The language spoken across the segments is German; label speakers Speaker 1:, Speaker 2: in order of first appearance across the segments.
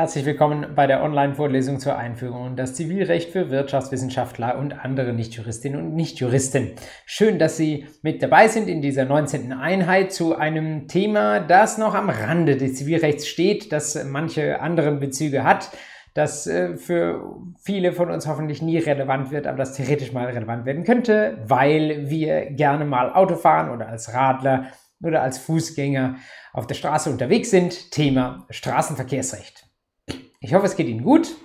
Speaker 1: Herzlich willkommen bei der Online-Vorlesung zur Einführung in das Zivilrecht für Wirtschaftswissenschaftler und andere Nichtjuristinnen und Nichtjuristen. Schön, dass Sie mit dabei sind in dieser 19. Einheit zu einem Thema, das noch am Rande des Zivilrechts steht, das manche anderen Bezüge hat, das äh, für viele von uns hoffentlich nie relevant wird, aber das theoretisch mal relevant werden könnte, weil wir gerne mal Auto fahren oder als Radler oder als Fußgänger auf der Straße unterwegs sind. Thema Straßenverkehrsrecht. Ich hoffe, es geht Ihnen gut.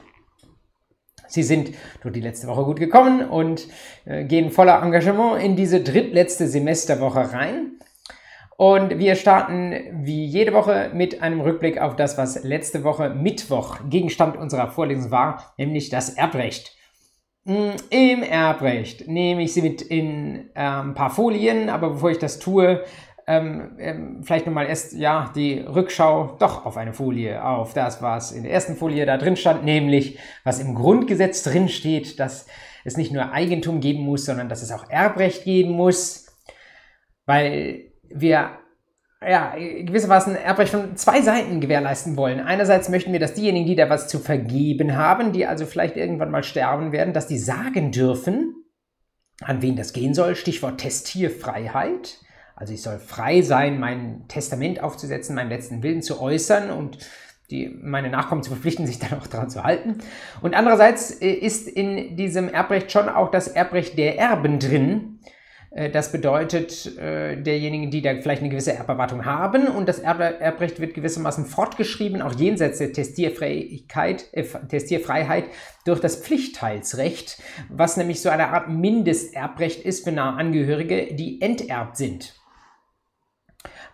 Speaker 1: Sie sind durch die letzte Woche gut gekommen und äh, gehen voller Engagement in diese drittletzte Semesterwoche rein. Und wir starten wie jede Woche mit einem Rückblick auf das, was letzte Woche Mittwoch Gegenstand unserer Vorlesung war, nämlich das Erbrecht. Mm, Im Erbrecht nehme ich Sie mit in äh, ein paar Folien, aber bevor ich das tue, ähm, ähm, vielleicht nochmal erst ja die Rückschau doch auf eine Folie, auf das, was in der ersten Folie da drin stand, nämlich was im Grundgesetz drin steht, dass es nicht nur Eigentum geben muss, sondern dass es auch Erbrecht geben muss, weil wir ja, gewissermaßen Erbrecht von zwei Seiten gewährleisten wollen. Einerseits möchten wir, dass diejenigen, die da was zu vergeben haben, die also vielleicht irgendwann mal sterben werden, dass die sagen dürfen, an wen das gehen soll. Stichwort Testierfreiheit. Also ich soll frei sein, mein Testament aufzusetzen, meinen letzten Willen zu äußern und die, meine Nachkommen zu verpflichten, sich dann auch daran zu halten. Und andererseits äh, ist in diesem Erbrecht schon auch das Erbrecht der Erben drin. Äh, das bedeutet, äh, derjenigen, die da vielleicht eine gewisse Erberwartung haben und das Erbrecht wird gewissermaßen fortgeschrieben, auch jenseits der Testierfreiheit, Testierfreiheit durch das Pflichtteilsrecht, was nämlich so eine Art Mindesterbrecht ist für nahe Angehörige, die enterbt sind.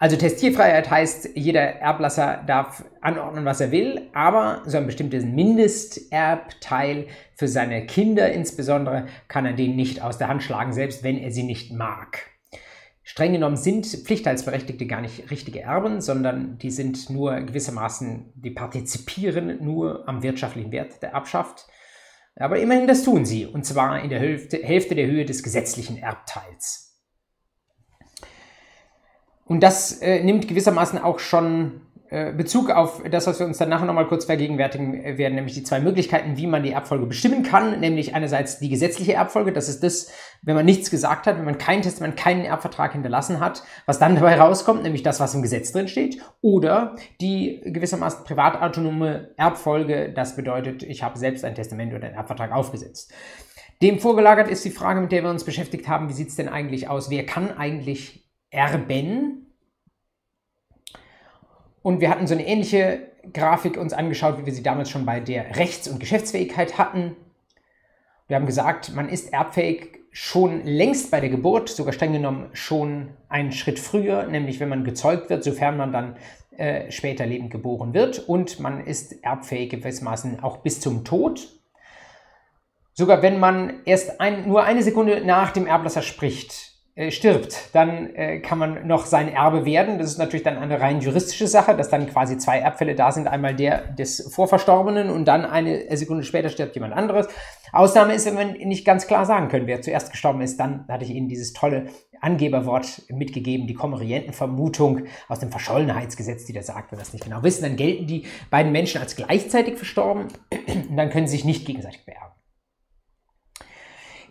Speaker 1: Also Testierfreiheit heißt, jeder Erblasser darf anordnen, was er will, aber so ein bestimmtes Mindesterbteil für seine Kinder insbesondere kann er den nicht aus der Hand schlagen, selbst wenn er sie nicht mag. Streng genommen sind Pflichtteilsberechtigte gar nicht richtige Erben, sondern die sind nur gewissermaßen, die partizipieren nur am wirtschaftlichen Wert der Erbschaft. Aber immerhin das tun sie, und zwar in der Hälfte, Hälfte der Höhe des gesetzlichen Erbteils. Und das äh, nimmt gewissermaßen auch schon äh, Bezug auf das, was wir uns dann nachher nochmal kurz vergegenwärtigen äh, werden, nämlich die zwei Möglichkeiten, wie man die Erbfolge bestimmen kann, nämlich einerseits die gesetzliche Erbfolge, das ist das, wenn man nichts gesagt hat, wenn man kein Testament, keinen Erbvertrag hinterlassen hat, was dann dabei rauskommt, nämlich das, was im Gesetz drin steht, oder die gewissermaßen privatautonome Erbfolge, das bedeutet, ich habe selbst ein Testament oder einen Erbvertrag aufgesetzt. Dem vorgelagert ist die Frage, mit der wir uns beschäftigt haben, wie sieht es denn eigentlich aus? Wer kann eigentlich erben. Und wir hatten so eine ähnliche Grafik uns angeschaut, wie wir sie damals schon bei der Rechts- und Geschäftsfähigkeit hatten. Wir haben gesagt, man ist erbfähig schon längst bei der Geburt, sogar streng genommen schon einen Schritt früher, nämlich wenn man gezeugt wird, sofern man dann äh, später lebend geboren wird. Und man ist erbfähig gewissermaßen auch bis zum Tod. Sogar wenn man erst ein, nur eine Sekunde nach dem Erblasser spricht, stirbt, dann äh, kann man noch sein Erbe werden. Das ist natürlich dann eine rein juristische Sache, dass dann quasi zwei Erbfälle da sind. Einmal der des Vorverstorbenen und dann eine Sekunde später stirbt jemand anderes. Ausnahme ist, wenn wir nicht ganz klar sagen können, wer zuerst gestorben ist. Dann hatte ich Ihnen dieses tolle Angeberwort mitgegeben, die Konmorientenvermutung aus dem Verschollenheitsgesetz, die da sagt, wenn wir das nicht genau wissen, dann gelten die beiden Menschen als gleichzeitig verstorben und dann können sie sich nicht gegenseitig beerben.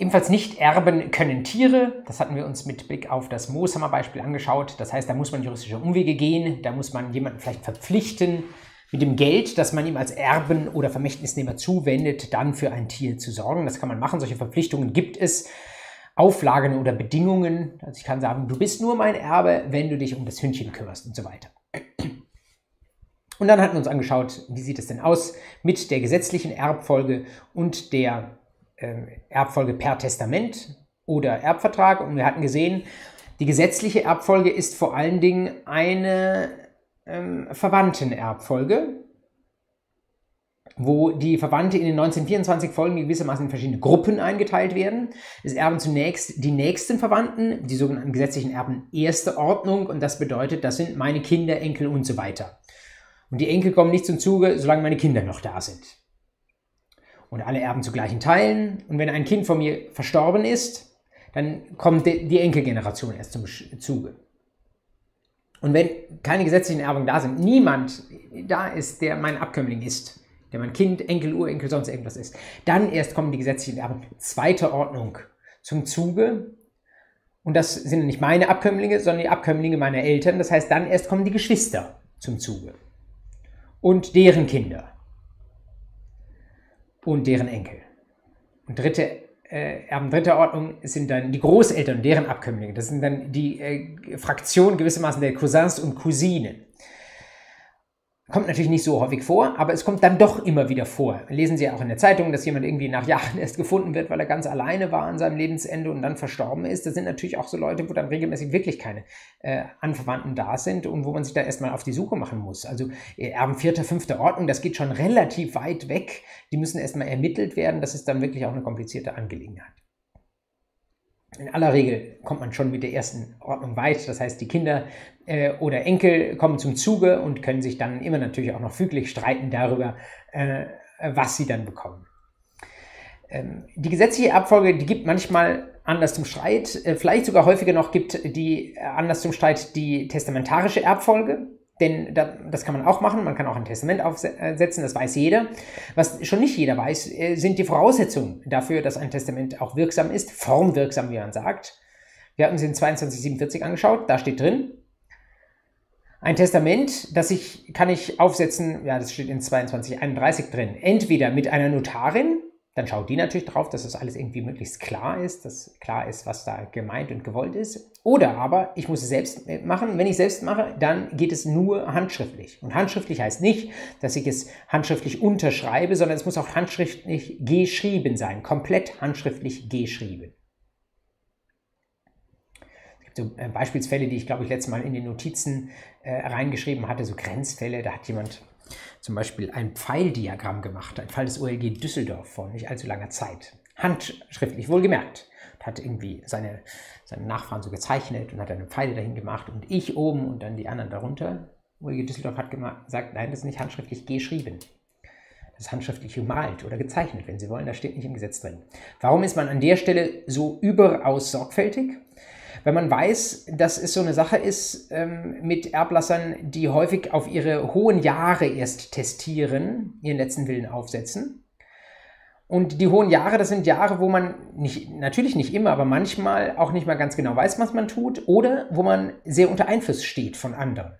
Speaker 1: Ebenfalls nicht erben können Tiere. Das hatten wir uns mit Blick auf das Mooshammer-Beispiel angeschaut. Das heißt, da muss man juristische Umwege gehen. Da muss man jemanden vielleicht verpflichten, mit dem Geld, das man ihm als Erben oder Vermächtnisnehmer zuwendet, dann für ein Tier zu sorgen. Das kann man machen. Solche Verpflichtungen gibt es. Auflagen oder Bedingungen. Also ich kann sagen, du bist nur mein Erbe, wenn du dich um das Hündchen kümmerst und so weiter. Und dann hatten wir uns angeschaut, wie sieht es denn aus mit der gesetzlichen Erbfolge und der Erbfolge per Testament oder Erbvertrag. Und wir hatten gesehen, die gesetzliche Erbfolge ist vor allen Dingen eine ähm, Verwandtenerbfolge, wo die Verwandte in den 1924 Folgen gewissermaßen in verschiedene Gruppen eingeteilt werden. Es erben zunächst die nächsten Verwandten, die sogenannten gesetzlichen Erben erste Ordnung und das bedeutet, das sind meine Kinder, Enkel und so weiter. Und die Enkel kommen nicht zum Zuge, solange meine Kinder noch da sind und alle erben zu gleichen Teilen. Und wenn ein Kind von mir verstorben ist, dann kommt die Enkelgeneration erst zum Zuge. Und wenn keine gesetzlichen Erbungen da sind, niemand da ist, der mein Abkömmling ist, der man Kind, Enkel, Urenkel, sonst irgendwas ist. Dann erst kommen die gesetzlichen Erben zweiter Ordnung zum Zuge. Und das sind nicht meine Abkömmlinge, sondern die Abkömmlinge meiner Eltern. Das heißt, dann erst kommen die Geschwister zum Zuge. Und deren Kinder. Und deren Enkel. Und dritte äh, Erben dritter Ordnung sind dann die Großeltern und deren Abkömmlinge. Das sind dann die äh, Fraktion gewissermaßen der Cousins und Cousinen. Kommt natürlich nicht so häufig vor, aber es kommt dann doch immer wieder vor. Lesen Sie auch in der Zeitung, dass jemand irgendwie nach Jahren erst gefunden wird, weil er ganz alleine war an seinem Lebensende und dann verstorben ist. Das sind natürlich auch so Leute, wo dann regelmäßig wirklich keine äh, Anverwandten da sind und wo man sich da erstmal auf die Suche machen muss. Also äh, Erben vierter, fünfter Ordnung, das geht schon relativ weit weg. Die müssen erstmal ermittelt werden. Das ist dann wirklich auch eine komplizierte Angelegenheit. In aller Regel kommt man schon mit der ersten Ordnung weit. Das heißt, die Kinder äh, oder Enkel kommen zum Zuge und können sich dann immer natürlich auch noch füglich streiten darüber, äh, was sie dann bekommen. Ähm, die gesetzliche Abfolge, die gibt manchmal Anlass zum Streit. Äh, vielleicht sogar häufiger noch gibt die äh, Anlass zum Streit die testamentarische Erbfolge. Denn das kann man auch machen, man kann auch ein Testament aufsetzen, das weiß jeder. Was schon nicht jeder weiß, äh, sind die Voraussetzungen dafür, dass ein Testament auch wirksam ist, formwirksam, wie man sagt. Wir hatten sie in 2247 angeschaut, da steht drin, ein Testament, das ich, kann ich aufsetzen, ja, das steht in 2231 drin, entweder mit einer Notarin, dann schaut die natürlich drauf, dass das alles irgendwie möglichst klar ist, dass klar ist, was da gemeint und gewollt ist. Oder aber ich muss es selbst machen. Wenn ich es selbst mache, dann geht es nur handschriftlich. Und handschriftlich heißt nicht, dass ich es handschriftlich unterschreibe, sondern es muss auch handschriftlich geschrieben sein. Komplett handschriftlich geschrieben. Es gibt so äh, Beispielsfälle, die ich glaube ich letztes Mal in den Notizen äh, reingeschrieben hatte, so Grenzfälle. Da hat jemand zum Beispiel ein Pfeildiagramm gemacht, ein Fall des OLG Düsseldorf vor nicht allzu langer Zeit. Handschriftlich wohlgemerkt. Hat irgendwie seine, seine Nachfahren so gezeichnet und hat eine Pfeile dahin gemacht und ich oben und dann die anderen darunter. OLG Düsseldorf hat gesagt, nein, das ist nicht handschriftlich geschrieben. Das ist handschriftlich gemalt oder gezeichnet, wenn Sie wollen, das steht nicht im Gesetz drin. Warum ist man an der Stelle so überaus sorgfältig? Wenn man weiß, dass es so eine Sache ist ähm, mit Erblassern, die häufig auf ihre hohen Jahre erst testieren, ihren letzten Willen aufsetzen. Und die hohen Jahre, das sind Jahre, wo man nicht, natürlich nicht immer, aber manchmal auch nicht mal ganz genau weiß, was man tut, oder wo man sehr unter Einfluss steht von anderen.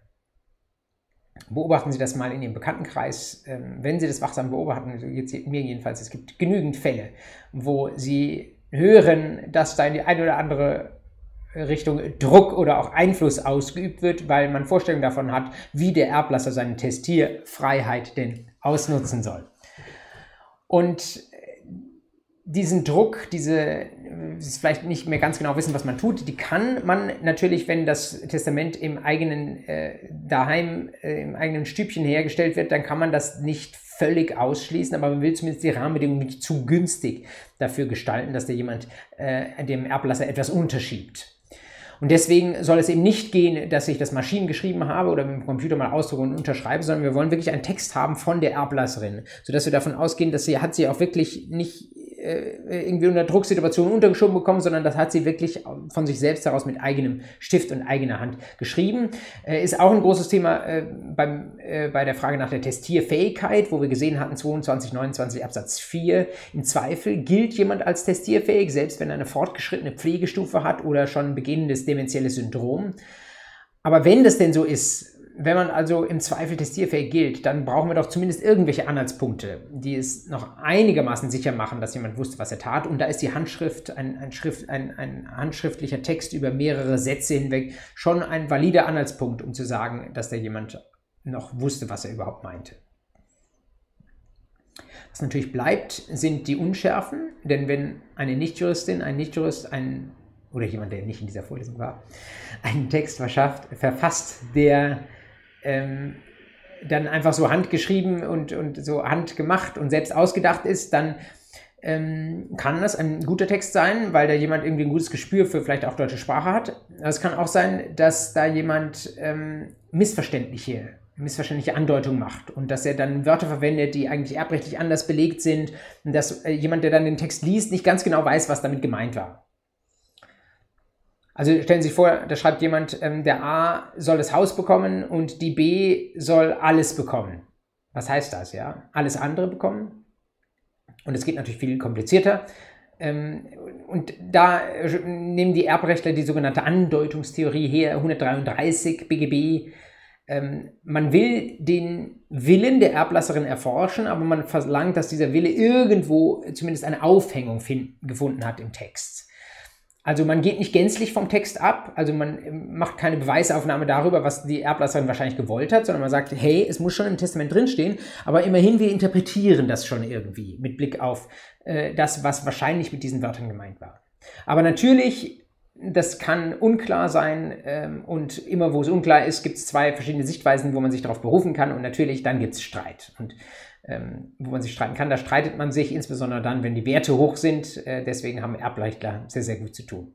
Speaker 1: Beobachten Sie das mal in Ihrem Bekanntenkreis. Ähm, wenn Sie das wachsam beobachten, jetzt mir jedenfalls, es gibt genügend Fälle, wo Sie hören, dass da die eine oder andere Richtung Druck oder auch Einfluss ausgeübt wird, weil man Vorstellungen davon hat, wie der Erblasser seine Testierfreiheit denn ausnutzen soll. Und diesen Druck, diese, vielleicht nicht mehr ganz genau wissen, was man tut, die kann man natürlich, wenn das Testament im eigenen äh, daheim, äh, im eigenen Stübchen hergestellt wird, dann kann man das nicht völlig ausschließen, aber man will zumindest die Rahmenbedingungen nicht zu günstig dafür gestalten, dass da jemand äh, dem Erblasser etwas unterschiebt. Und deswegen soll es eben nicht gehen, dass ich das Maschinen geschrieben habe oder mit dem Computer mal ausdrucke und unterschreibe, sondern wir wollen wirklich einen Text haben von der Erblasserin, sodass wir davon ausgehen, dass sie hat sie auch wirklich nicht irgendwie unter Drucksituationen untergeschoben bekommen, sondern das hat sie wirklich von sich selbst heraus mit eigenem Stift und eigener Hand geschrieben. Äh, ist auch ein großes Thema äh, beim, äh, bei der Frage nach der Testierfähigkeit, wo wir gesehen hatten, 22, 29 Absatz 4. Im Zweifel gilt jemand als testierfähig, selbst wenn er eine fortgeschrittene Pflegestufe hat oder schon beginnendes dementielles Syndrom. Aber wenn das denn so ist, wenn man also im Zweifel testierfähig gilt, dann brauchen wir doch zumindest irgendwelche Anhaltspunkte, die es noch einigermaßen sicher machen, dass jemand wusste, was er tat. Und da ist die Handschrift, ein, ein, Schrift, ein, ein handschriftlicher Text über mehrere Sätze hinweg schon ein valider Anhaltspunkt, um zu sagen, dass da jemand noch wusste, was er überhaupt meinte. Was natürlich bleibt, sind die Unschärfen, denn wenn eine Nichtjuristin, ein Nichtjurist, ein oder jemand, der nicht in dieser Vorlesung war, einen Text verschafft, verfasst, der ähm, dann einfach so handgeschrieben und, und so handgemacht und selbst ausgedacht ist, dann ähm, kann das ein guter Text sein, weil da jemand irgendwie ein gutes Gespür für vielleicht auch deutsche Sprache hat. Es kann auch sein, dass da jemand ähm, missverständliche, missverständliche Andeutungen macht und dass er dann Wörter verwendet, die eigentlich erbrechtlich anders belegt sind und dass äh, jemand, der dann den Text liest, nicht ganz genau weiß, was damit gemeint war. Also stellen Sie sich vor, da schreibt jemand, ähm, der A soll das Haus bekommen und die B soll alles bekommen. Was heißt das, ja? Alles andere bekommen. Und es geht natürlich viel komplizierter. Ähm, und da nehmen die Erbrechtler die sogenannte Andeutungstheorie her, 133 BGB. Ähm, man will den Willen der Erblasserin erforschen, aber man verlangt, dass dieser Wille irgendwo zumindest eine Aufhängung finden, gefunden hat im Text. Also man geht nicht gänzlich vom Text ab, also man ähm, macht keine Beweisaufnahme darüber, was die Erblasserin wahrscheinlich gewollt hat, sondern man sagt, hey, es muss schon im Testament drinstehen, aber immerhin wir interpretieren das schon irgendwie mit Blick auf äh, das, was wahrscheinlich mit diesen Wörtern gemeint war. Aber natürlich, das kann unklar sein ähm, und immer wo es unklar ist, gibt es zwei verschiedene Sichtweisen, wo man sich darauf berufen kann und natürlich dann gibt es Streit. Und ähm, wo man sich streiten kann. Da streitet man sich insbesondere dann, wenn die Werte hoch sind. Äh, deswegen haben Erbleichtler sehr, sehr gut zu tun.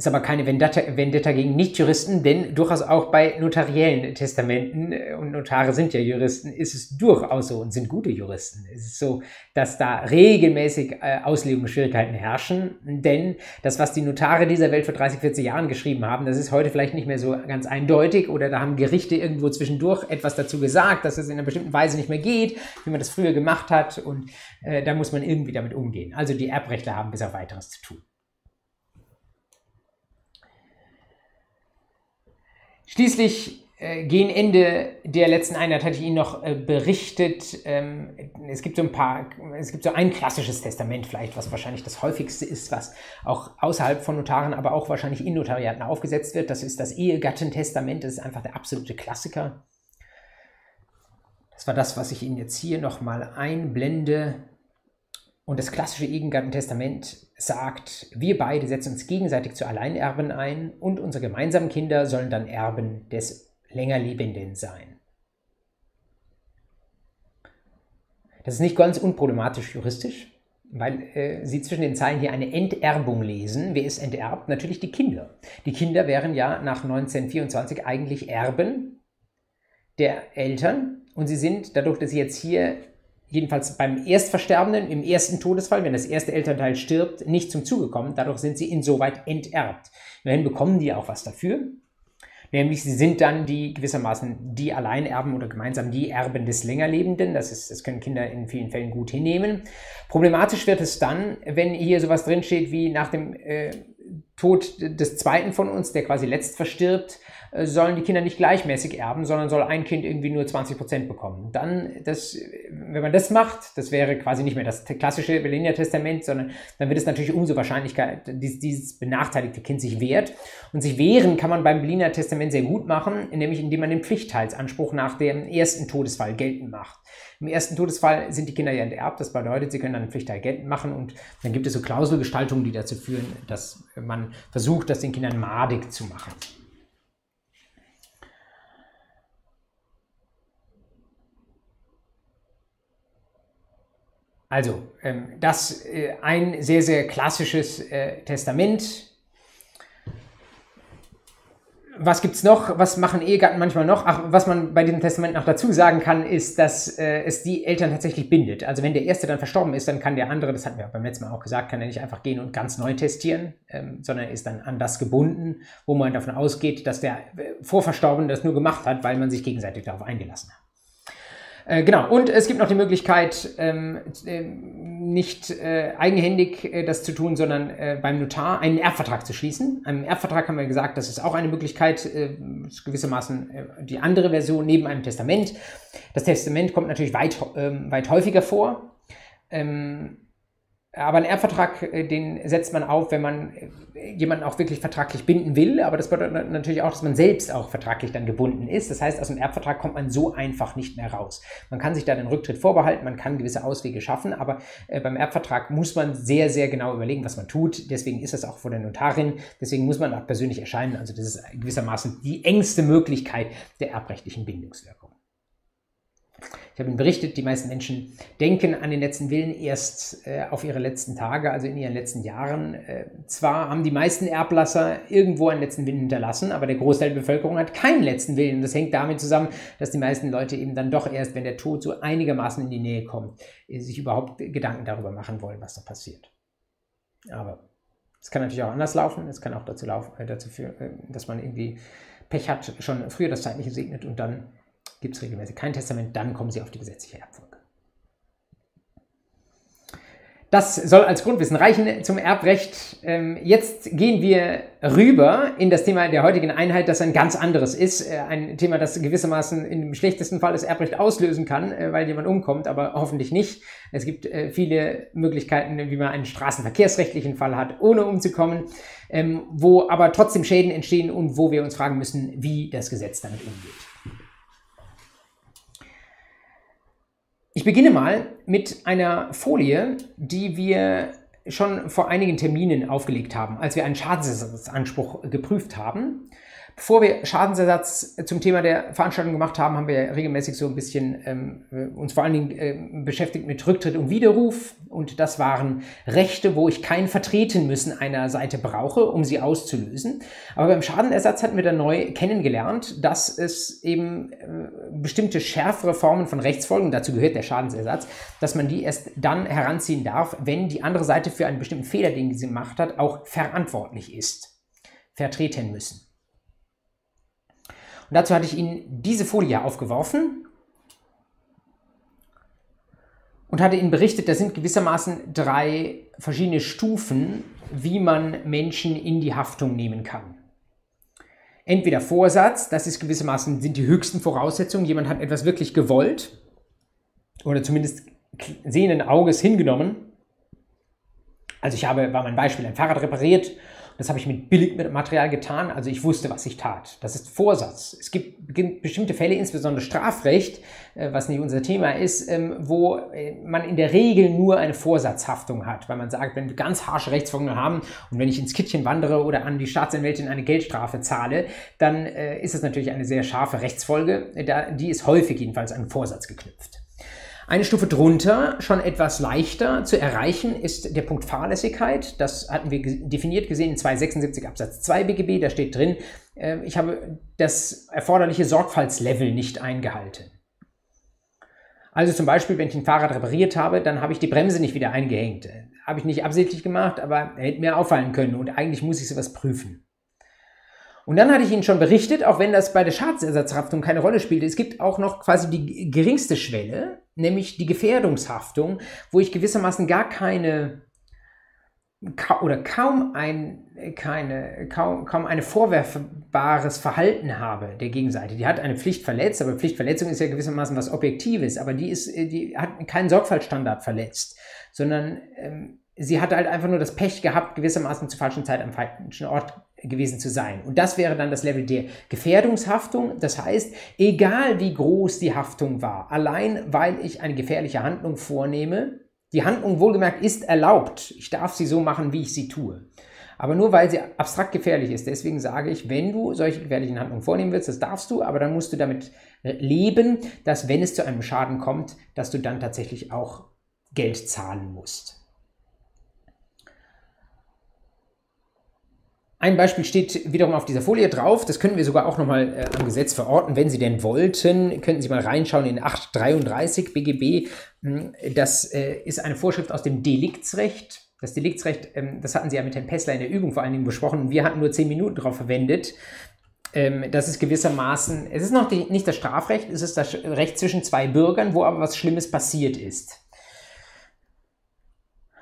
Speaker 1: Ist aber keine Vendetta, Vendetta gegen Nichtjuristen, denn durchaus auch bei notariellen Testamenten, äh, und Notare sind ja Juristen, ist es durchaus so und sind gute Juristen. Es ist so, dass da regelmäßig äh, Auslegungsschwierigkeiten herrschen, denn das, was die Notare dieser Welt vor 30, 40 Jahren geschrieben haben, das ist heute vielleicht nicht mehr so ganz eindeutig oder da haben Gerichte irgendwo zwischendurch etwas dazu gesagt, dass es in einer bestimmten Weise nicht mehr geht, wie man das früher gemacht hat und äh, da muss man irgendwie damit umgehen. Also die Erbrechtler haben bis auf weiteres zu tun. Schließlich äh, gegen Ende der letzten Einheit hatte ich Ihnen noch äh, berichtet, ähm, es gibt so ein paar, es gibt so ein klassisches Testament vielleicht, was wahrscheinlich das häufigste ist, was auch außerhalb von Notaren, aber auch wahrscheinlich in Notariaten aufgesetzt wird. Das ist das Ehegattentestament, das ist einfach der absolute Klassiker. Das war das, was ich Ihnen jetzt hier nochmal einblende. Und das klassische Ehegattentestament sagt, wir beide setzen uns gegenseitig zu Alleinerben ein und unsere gemeinsamen Kinder sollen dann Erben des Längerlebenden sein. Das ist nicht ganz unproblematisch juristisch, weil äh, Sie zwischen den Zeilen hier eine Enterbung lesen. Wer ist enterbt? Natürlich die Kinder. Die Kinder wären ja nach 1924 eigentlich Erben der Eltern und sie sind, dadurch, dass sie jetzt hier jedenfalls beim Erstversterbenden, im ersten Todesfall, wenn das erste Elternteil stirbt, nicht zum Zuge kommen. Dadurch sind sie insoweit enterbt. Immerhin bekommen die auch was dafür. Nämlich sie sind dann die gewissermaßen die Alleinerben oder gemeinsam die Erben des Längerlebenden. Das, ist, das können Kinder in vielen Fällen gut hinnehmen. Problematisch wird es dann, wenn hier sowas drinsteht wie nach dem äh, Tod des zweiten von uns, der quasi letzt verstirbt, äh, sollen die Kinder nicht gleichmäßig erben, sondern soll ein Kind irgendwie nur 20 Prozent bekommen. Dann, das, wenn man das macht, das wäre quasi nicht mehr das klassische Berliner Testament, sondern dann wird es natürlich umso Wahrscheinlichkeit, dass dieses benachteiligte Kind sich wehrt. Und sich wehren kann man beim Berliner Testament sehr gut machen, nämlich indem man den Pflichtteilsanspruch nach dem ersten Todesfall geltend macht. Im ersten Todesfall sind die Kinder ja enterbt, das bedeutet, sie können dann geltend machen und dann gibt es so Klauselgestaltungen, die dazu führen, dass man versucht, das den Kindern madig zu machen. Also, ähm, das äh, ein sehr, sehr klassisches äh, Testament. Was gibt es noch? Was machen Ehegatten manchmal noch? Ach, was man bei diesem Testament noch dazu sagen kann, ist, dass äh, es die Eltern tatsächlich bindet. Also wenn der Erste dann verstorben ist, dann kann der andere, das hatten wir beim letzten Mal auch gesagt, kann er nicht einfach gehen und ganz neu testieren, ähm, sondern ist dann an das gebunden, wo man davon ausgeht, dass der äh, Vorverstorbene das nur gemacht hat, weil man sich gegenseitig darauf eingelassen hat. Äh, genau, und es gibt noch die Möglichkeit, ähm, äh, nicht äh, eigenhändig äh, das zu tun, sondern äh, beim Notar einen Erbvertrag zu schließen. Einem Erbvertrag haben wir gesagt, das ist auch eine Möglichkeit, gewissermaßen die andere Version neben einem Testament. Das Testament kommt natürlich weit, ähm, weit häufiger vor. Ähm, aber einen Erbvertrag, äh, den setzt man auf, wenn man äh, jemanden auch wirklich vertraglich binden will. Aber das bedeutet natürlich auch, dass man selbst auch vertraglich dann gebunden ist. Das heißt, aus dem Erbvertrag kommt man so einfach nicht mehr raus. Man kann sich da den Rücktritt vorbehalten, man kann gewisse Auswege schaffen, aber äh, beim Erbvertrag muss man sehr, sehr genau überlegen, was man tut. Deswegen ist das auch vor der Notarin. Deswegen muss man auch persönlich erscheinen. Also das ist gewissermaßen die engste Möglichkeit der erbrechtlichen Bindungswirkung. Ich habe Ihnen berichtet, die meisten Menschen denken an den letzten Willen erst äh, auf ihre letzten Tage, also in ihren letzten Jahren. Äh, zwar haben die meisten Erblasser irgendwo einen letzten Willen hinterlassen, aber der Großteil der Bevölkerung hat keinen letzten Willen. Das hängt damit zusammen, dass die meisten Leute eben dann doch erst, wenn der Tod so einigermaßen in die Nähe kommt, äh, sich überhaupt Gedanken darüber machen wollen, was da passiert. Aber es kann natürlich auch anders laufen. Es kann auch dazu, laufen, äh, dazu führen, äh, dass man irgendwie Pech hat, schon früher das Zeitliche segnet und dann gibt es regelmäßig kein Testament, dann kommen Sie auf die gesetzliche Erbfolge. Das soll als Grundwissen reichen zum Erbrecht. Ähm, jetzt gehen wir rüber in das Thema der heutigen Einheit, das ein ganz anderes ist. Äh, ein Thema, das gewissermaßen im schlechtesten Fall das Erbrecht auslösen kann, äh, weil jemand umkommt, aber hoffentlich nicht. Es gibt äh, viele Möglichkeiten, wie man einen straßenverkehrsrechtlichen Fall hat, ohne umzukommen, ähm, wo aber trotzdem Schäden entstehen und wo wir uns fragen müssen, wie das Gesetz damit umgeht. Ich beginne mal mit einer Folie, die wir schon vor einigen Terminen aufgelegt haben, als wir einen Schadensersatzanspruch geprüft haben. Bevor wir Schadensersatz zum Thema der Veranstaltung gemacht haben, haben wir regelmäßig so ein bisschen ähm, uns vor allen Dingen äh, beschäftigt mit Rücktritt und Widerruf. Und das waren Rechte, wo ich kein Vertreten müssen einer Seite brauche, um sie auszulösen. Aber beim Schadenersatz hatten wir dann neu kennengelernt, dass es eben äh, bestimmte schärfere Formen von Rechtsfolgen, dazu gehört der Schadensersatz, dass man die erst dann heranziehen darf, wenn die andere Seite für einen bestimmten Fehler, den sie gemacht hat, auch verantwortlich ist, vertreten müssen. Und dazu hatte ich Ihnen diese Folie aufgeworfen und hatte Ihnen berichtet, da sind gewissermaßen drei verschiedene Stufen, wie man Menschen in die Haftung nehmen kann. Entweder Vorsatz, das ist gewissermaßen sind die höchsten Voraussetzungen, jemand hat etwas wirklich gewollt oder zumindest sehenden Auges hingenommen. Also ich habe, war mein Beispiel, ein Fahrrad repariert das habe ich mit Billigmaterial getan, also ich wusste, was ich tat. Das ist Vorsatz. Es gibt bestimmte Fälle, insbesondere Strafrecht, äh, was nicht unser Thema ist, ähm, wo äh, man in der Regel nur eine Vorsatzhaftung hat, weil man sagt, wenn wir ganz harsche Rechtsfolgen haben und wenn ich ins Kittchen wandere oder an die Staatsanwältin eine Geldstrafe zahle, dann äh, ist es natürlich eine sehr scharfe Rechtsfolge. Die ist häufig jedenfalls an Vorsatz geknüpft. Eine Stufe drunter, schon etwas leichter zu erreichen, ist der Punkt Fahrlässigkeit. Das hatten wir definiert gesehen in 276 Absatz 2 BGB. Da steht drin, äh, ich habe das erforderliche Sorgfaltslevel nicht eingehalten. Also zum Beispiel, wenn ich ein Fahrrad repariert habe, dann habe ich die Bremse nicht wieder eingehängt. Habe ich nicht absichtlich gemacht, aber hätte mir auffallen können und eigentlich muss ich sowas prüfen. Und dann hatte ich Ihnen schon berichtet, auch wenn das bei der Schadensersatzhaftung keine Rolle spielt, es gibt auch noch quasi die geringste Schwelle, nämlich die Gefährdungshaftung, wo ich gewissermaßen gar keine oder kaum ein keine kaum, kaum eine vorwerfbares Verhalten habe der Gegenseite. Die hat eine Pflicht verletzt, aber Pflichtverletzung ist ja gewissermaßen was Objektives, aber die ist die hat keinen Sorgfaltsstandard verletzt, sondern ähm, sie hat halt einfach nur das Pech gehabt, gewissermaßen zur falschen Zeit am falschen Ort gewesen zu sein. Und das wäre dann das Level der Gefährdungshaftung. Das heißt, egal wie groß die Haftung war, allein weil ich eine gefährliche Handlung vornehme, die Handlung wohlgemerkt ist erlaubt. Ich darf sie so machen, wie ich sie tue. Aber nur weil sie abstrakt gefährlich ist. Deswegen sage ich, wenn du solche gefährlichen Handlungen vornehmen willst, das darfst du, aber dann musst du damit leben, dass wenn es zu einem Schaden kommt, dass du dann tatsächlich auch Geld zahlen musst. Ein Beispiel steht wiederum auf dieser Folie drauf. Das können wir sogar auch nochmal äh, am Gesetz verorten, wenn Sie denn wollten. Könnten Sie mal reinschauen in 833 BGB. Hm, das äh, ist eine Vorschrift aus dem Deliktsrecht. Das Deliktsrecht, ähm, das hatten Sie ja mit Herrn Pessler in der Übung vor allen Dingen besprochen. Wir hatten nur zehn Minuten darauf verwendet. Ähm, das ist gewissermaßen, es ist noch die, nicht das Strafrecht, es ist das Recht zwischen zwei Bürgern, wo aber was Schlimmes passiert ist.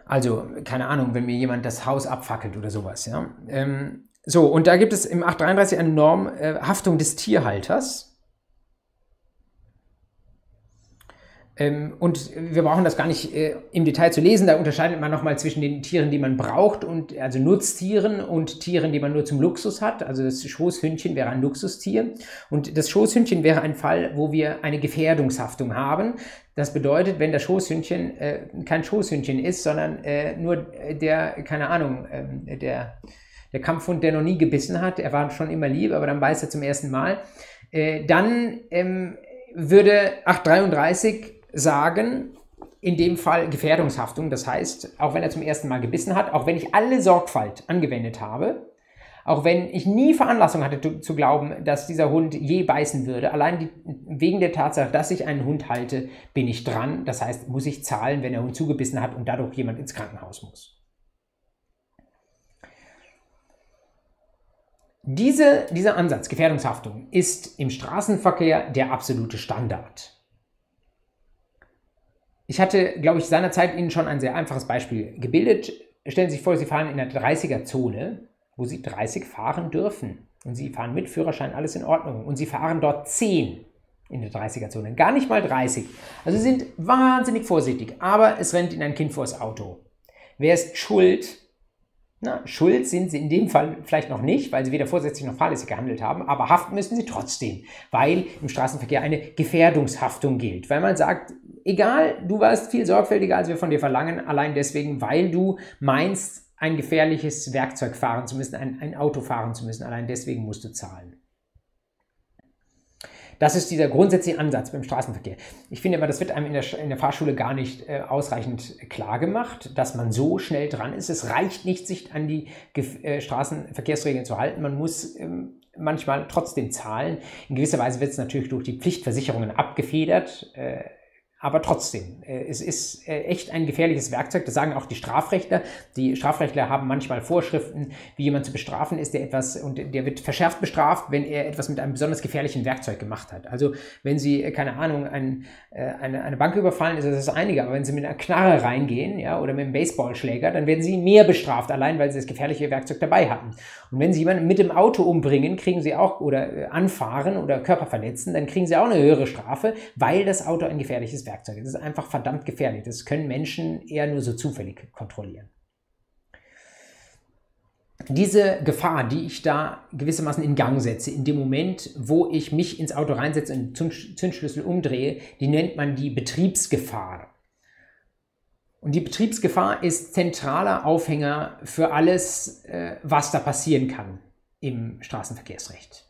Speaker 1: Also, keine Ahnung, wenn mir jemand das Haus abfackelt oder sowas, ja. Ähm, so, und da gibt es im 833 eine Norm äh, Haftung des Tierhalters. Und wir brauchen das gar nicht äh, im Detail zu lesen. Da unterscheidet man nochmal zwischen den Tieren, die man braucht, und also Nutztieren und Tieren, die man nur zum Luxus hat. Also das Schoßhündchen wäre ein Luxustier. Und das Schoßhündchen wäre ein Fall, wo wir eine Gefährdungshaftung haben. Das bedeutet, wenn das Schoßhündchen äh, kein Schoßhündchen ist, sondern äh, nur der, keine Ahnung, äh, der, der Kampfhund, der noch nie gebissen hat, er war schon immer lieb, aber dann beißt er zum ersten Mal, dann ähm, würde 833 sagen, in dem Fall Gefährdungshaftung. Das heißt, auch wenn er zum ersten Mal gebissen hat, auch wenn ich alle Sorgfalt angewendet habe, auch wenn ich nie Veranlassung hatte zu glauben, dass dieser Hund je beißen würde, allein die, wegen der Tatsache, dass ich einen Hund halte, bin ich dran. Das heißt, muss ich zahlen, wenn der Hund zugebissen hat und dadurch jemand ins Krankenhaus muss. Diese, dieser Ansatz, Gefährdungshaftung, ist im Straßenverkehr der absolute Standard. Ich hatte, glaube ich, seinerzeit Ihnen schon ein sehr einfaches Beispiel gebildet. Stellen Sie sich vor, Sie fahren in der 30er-Zone, wo Sie 30 fahren dürfen. Und Sie fahren mit Führerschein, alles in Ordnung. Und Sie fahren dort 10 in der 30er-Zone, gar nicht mal 30. Also Sie sind wahnsinnig vorsichtig, aber es rennt Ihnen ein Kind vors Auto. Wer ist schuld? Na, schuld sind sie in dem Fall vielleicht noch nicht, weil sie weder vorsätzlich noch fahrlässig gehandelt haben, aber haften müssen sie trotzdem, weil im Straßenverkehr eine Gefährdungshaftung gilt. Weil man sagt, egal, du warst viel sorgfältiger, als wir von dir verlangen, allein deswegen, weil du meinst, ein gefährliches Werkzeug fahren zu müssen, ein, ein Auto fahren zu müssen, allein deswegen musst du zahlen. Das ist dieser grundsätzliche Ansatz beim Straßenverkehr. Ich finde aber, das wird einem in der, in der Fahrschule gar nicht äh, ausreichend klar gemacht, dass man so schnell dran ist. Es reicht nicht, sich an die äh, Straßenverkehrsregeln zu halten. Man muss ähm, manchmal trotzdem zahlen. In gewisser Weise wird es natürlich durch die Pflichtversicherungen abgefedert. Äh, aber trotzdem, äh, es ist äh, echt ein gefährliches Werkzeug. Das sagen auch die Strafrechtler. Die Strafrechtler haben manchmal Vorschriften, wie jemand zu bestrafen ist, der etwas, und der wird verschärft bestraft, wenn er etwas mit einem besonders gefährlichen Werkzeug gemacht hat. Also, wenn Sie, äh, keine Ahnung, ein, eine, eine Bank überfallen, ist das das einige. Aber wenn Sie mit einer Knarre reingehen, ja, oder mit einem Baseballschläger, dann werden Sie mehr bestraft, allein weil Sie das gefährliche Werkzeug dabei hatten. Und wenn Sie jemanden mit dem Auto umbringen, kriegen Sie auch, oder anfahren oder Körper verletzen, dann kriegen Sie auch eine höhere Strafe, weil das Auto ein gefährliches Werkzeug. Das ist einfach verdammt gefährlich. Das können Menschen eher nur so zufällig kontrollieren. Diese Gefahr, die ich da gewissermaßen in Gang setze, in dem Moment, wo ich mich ins Auto reinsetze und den Zündschlüssel umdrehe, die nennt man die Betriebsgefahr. Und die Betriebsgefahr ist zentraler Aufhänger für alles, äh, was da passieren kann im Straßenverkehrsrecht.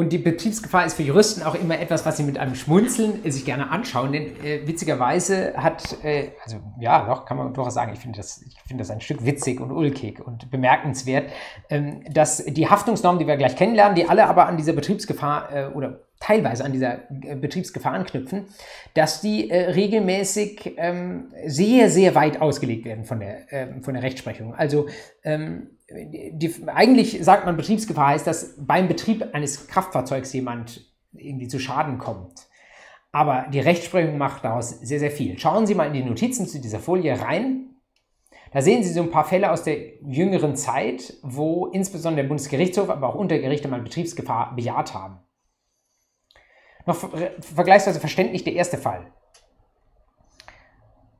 Speaker 1: Und die Betriebsgefahr ist für Juristen auch immer etwas, was sie mit einem Schmunzeln sich gerne anschauen. Denn äh, witzigerweise hat, äh, also ja, doch, kann man durchaus sagen, ich finde das, ich finde das ein Stück witzig und ulkig und bemerkenswert, ähm, dass die Haftungsnormen, die wir gleich kennenlernen, die alle aber an dieser Betriebsgefahr äh, oder teilweise an dieser äh, Betriebsgefahr anknüpfen, dass die äh, regelmäßig ähm, sehr, sehr weit ausgelegt werden von der, äh, von der Rechtsprechung. Also ähm, die, eigentlich sagt man, Betriebsgefahr heißt, dass beim Betrieb eines Kraftfahrzeugs jemand irgendwie zu Schaden kommt. Aber die Rechtsprechung macht daraus sehr, sehr viel. Schauen Sie mal in die Notizen zu dieser Folie rein. Da sehen Sie so ein paar Fälle aus der jüngeren Zeit, wo insbesondere der Bundesgerichtshof, aber auch Untergerichte mal Betriebsgefahr bejaht haben. Noch vergleichsweise verständlich der erste Fall.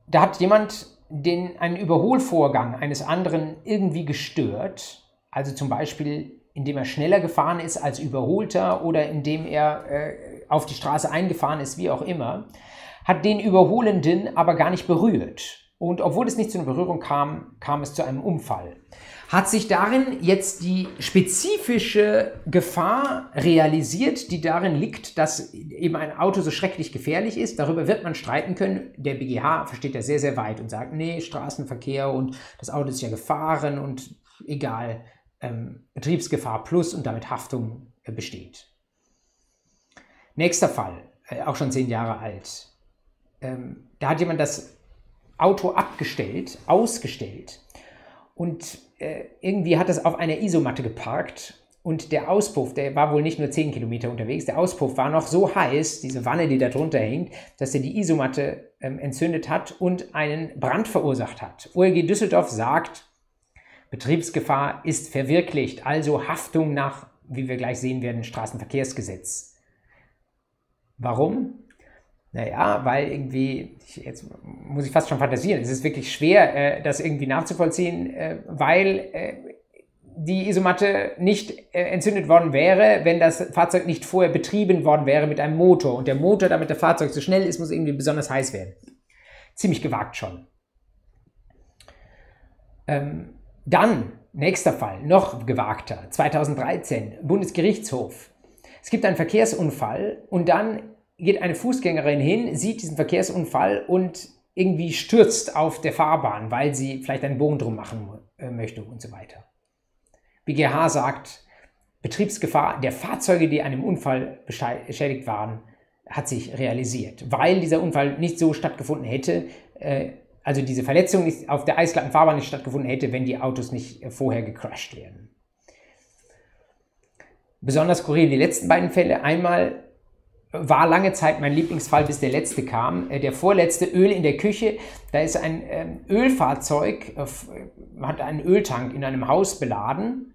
Speaker 1: Da hat jemand den, einen Überholvorgang eines anderen irgendwie gestört, also zum Beispiel indem er schneller gefahren ist als Überholter oder indem er äh, auf die Straße eingefahren ist, wie auch immer, hat den Überholenden aber gar nicht berührt. Und obwohl es nicht zu einer Berührung kam, kam es zu einem Unfall hat sich darin jetzt die spezifische Gefahr realisiert, die darin liegt, dass eben ein Auto so schrecklich gefährlich ist. Darüber wird man streiten können. Der BGH versteht ja sehr, sehr weit und sagt, nee, Straßenverkehr und das Auto ist ja gefahren und egal, ähm, Betriebsgefahr plus und damit Haftung äh, besteht. Nächster Fall, äh, auch schon zehn Jahre alt. Ähm, da hat jemand das Auto abgestellt, ausgestellt und äh, irgendwie hat es auf einer Isomatte geparkt und der Auspuff, der war wohl nicht nur 10 Kilometer unterwegs, der Auspuff war noch so heiß, diese Wanne, die da drunter hängt, dass er die Isomatte ähm, entzündet hat und einen Brand verursacht hat. OLG Düsseldorf sagt, Betriebsgefahr ist verwirklicht, also Haftung nach, wie wir gleich sehen werden, Straßenverkehrsgesetz. Warum? Naja, weil irgendwie, jetzt muss ich fast schon fantasieren, es ist wirklich schwer, äh, das irgendwie nachzuvollziehen, äh, weil äh, die Isomatte nicht äh, entzündet worden wäre, wenn das Fahrzeug nicht vorher betrieben worden wäre mit einem Motor. Und der Motor, damit der Fahrzeug so schnell ist, muss irgendwie besonders heiß werden. Ziemlich gewagt schon. Ähm, dann, nächster Fall, noch gewagter, 2013, Bundesgerichtshof. Es gibt einen Verkehrsunfall und dann geht eine Fußgängerin hin, sieht diesen Verkehrsunfall und irgendwie stürzt auf der Fahrbahn, weil sie vielleicht einen Bogen drum machen äh, möchte und so weiter. BGH sagt, Betriebsgefahr der Fahrzeuge, die einem Unfall beschädigt waren, hat sich realisiert. Weil dieser Unfall nicht so stattgefunden hätte, äh, also diese Verletzung nicht auf der eisglatten Fahrbahn nicht stattgefunden hätte, wenn die Autos nicht äh, vorher gecrashed wären. Besonders skurril die letzten beiden Fälle. Einmal war lange Zeit mein Lieblingsfall, bis der letzte kam. Äh, der vorletzte Öl in der Küche. Da ist ein ähm, Ölfahrzeug, äh, hat einen Öltank in einem Haus beladen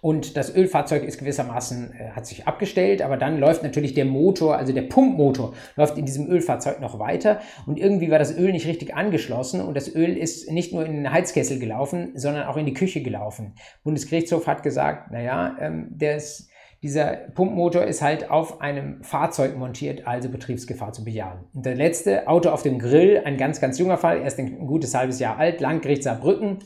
Speaker 1: und das Ölfahrzeug ist gewissermaßen, äh, hat sich abgestellt, aber dann läuft natürlich der Motor, also der Pumpmotor, läuft in diesem Ölfahrzeug noch weiter und irgendwie war das Öl nicht richtig angeschlossen und das Öl ist nicht nur in den Heizkessel gelaufen, sondern auch in die Küche gelaufen. Bundesgerichtshof hat gesagt, naja, ähm, der ist, dieser Pumpmotor ist halt auf einem Fahrzeug montiert, also Betriebsgefahr zu bejahen. Und der letzte, Auto auf dem Grill, ein ganz, ganz junger Fall, erst ein gutes halbes Jahr alt, Landgericht Saarbrücken.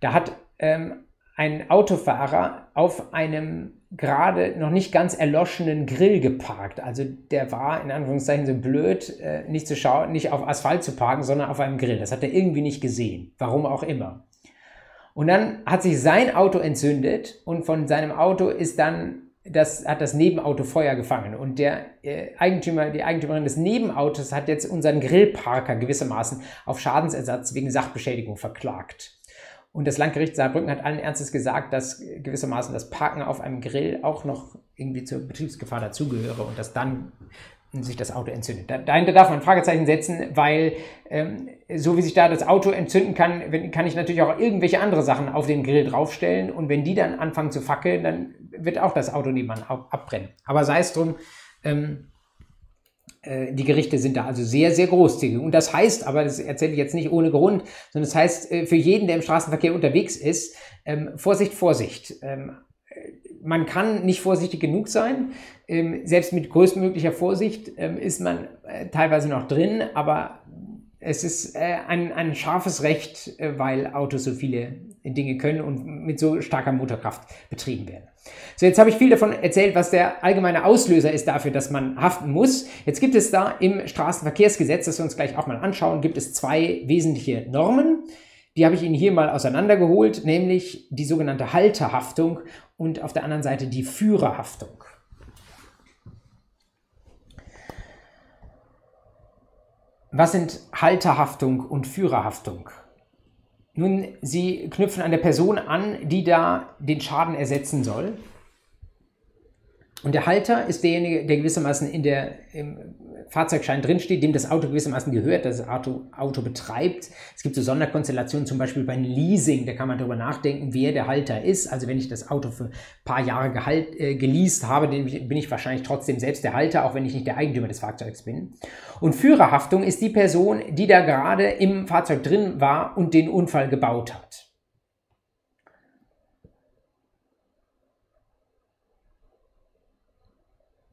Speaker 1: Da hat ähm, ein Autofahrer auf einem gerade noch nicht ganz erloschenen Grill geparkt. Also der war in Anführungszeichen so blöd, äh, nicht zu schauen, nicht auf Asphalt zu parken, sondern auf einem Grill. Das hat er irgendwie nicht gesehen. Warum auch immer. Und dann hat sich sein Auto entzündet und von seinem Auto ist dann das hat das Nebenauto Feuer gefangen und der äh, Eigentümer, die Eigentümerin des Nebenautos hat jetzt unseren Grillparker gewissermaßen auf Schadensersatz wegen Sachbeschädigung verklagt. Und das Landgericht Saarbrücken hat allen Ernstes gesagt, dass gewissermaßen das Parken auf einem Grill auch noch irgendwie zur Betriebsgefahr dazugehöre und dass dann sich das Auto entzündet. dahinter darf man ein Fragezeichen setzen, weil ähm, so wie sich da das Auto entzünden kann, wenn, kann ich natürlich auch irgendwelche andere Sachen auf den Grill draufstellen und wenn die dann anfangen zu fackeln, dann wird auch das Auto nebenan abbrennen. Aber sei es drum, ähm, äh, die Gerichte sind da also sehr, sehr großzügig. Und das heißt, aber das erzähle ich jetzt nicht ohne Grund, sondern das heißt äh, für jeden, der im Straßenverkehr unterwegs ist, ähm, Vorsicht, Vorsicht. Ähm, äh, man kann nicht vorsichtig genug sein. Ähm, selbst mit größtmöglicher Vorsicht ist man teilweise noch drin, aber es ist ein, ein scharfes Recht, weil Autos so viele Dinge können und mit so starker Motorkraft betrieben werden. So, jetzt habe ich viel davon erzählt, was der allgemeine Auslöser ist dafür, dass man haften muss. Jetzt gibt es da im Straßenverkehrsgesetz, das wir uns gleich auch mal anschauen, gibt es zwei wesentliche Normen. Die habe ich Ihnen hier mal auseinandergeholt, nämlich die sogenannte Halterhaftung und auf der anderen Seite die Führerhaftung. Was sind Halterhaftung und Führerhaftung? Nun, sie knüpfen an der Person an, die da den Schaden ersetzen soll. Und der Halter ist derjenige, der gewissermaßen in der, im Fahrzeugschein drinsteht, dem das Auto gewissermaßen gehört, das Auto, Auto betreibt. Es gibt so Sonderkonstellationen, zum Beispiel beim Leasing, da kann man darüber nachdenken, wer der Halter ist. Also wenn ich das Auto für ein paar Jahre gehalt, äh, geleast habe, dann bin ich wahrscheinlich trotzdem selbst der Halter, auch wenn ich nicht der Eigentümer des Fahrzeugs bin. Und Führerhaftung ist die Person, die da gerade im Fahrzeug drin war und den Unfall gebaut hat.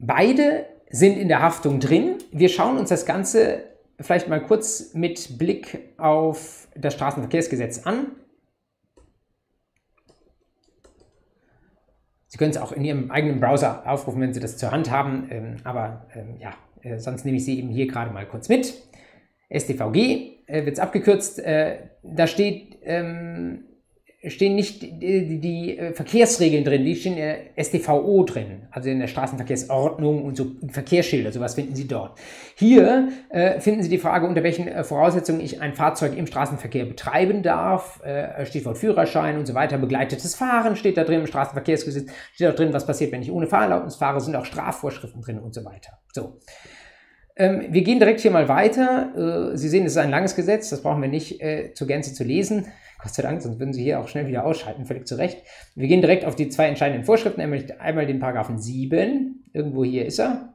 Speaker 1: Beide sind in der Haftung drin. Wir schauen uns das Ganze vielleicht mal kurz mit Blick auf das Straßenverkehrsgesetz an. Sie können es auch in Ihrem eigenen Browser aufrufen, wenn Sie das zur Hand haben. Ähm, aber ähm, ja, äh, sonst nehme ich Sie eben hier gerade mal kurz mit. StVG äh, wird es abgekürzt. Äh, da steht ähm, stehen nicht die, die, äh, Verkehrsregeln drin, die stehen in der StVO drin, also in der Straßenverkehrsordnung und so Verkehrsschilder, sowas finden Sie dort. Hier äh, finden Sie die Frage, unter welchen äh, Voraussetzungen ich ein Fahrzeug im Straßenverkehr betreiben darf, äh, Stichwort Führerschein und so weiter, begleitetes Fahren steht da drin, im Straßenverkehrsgesetz steht da drin, was passiert, wenn ich ohne Fahrerlaubnis fahre, sind auch Strafvorschriften drin und so weiter. So. Ähm, wir gehen direkt hier mal weiter. Äh, Sie sehen, es ist ein langes Gesetz, das brauchen wir nicht äh, zur Gänze zu lesen. Gott sei Dank, sonst würden Sie hier auch schnell wieder ausschalten, völlig zu Recht. Wir gehen direkt auf die zwei entscheidenden Vorschriften, einmal, einmal den Paragraphen 7, irgendwo hier ist er.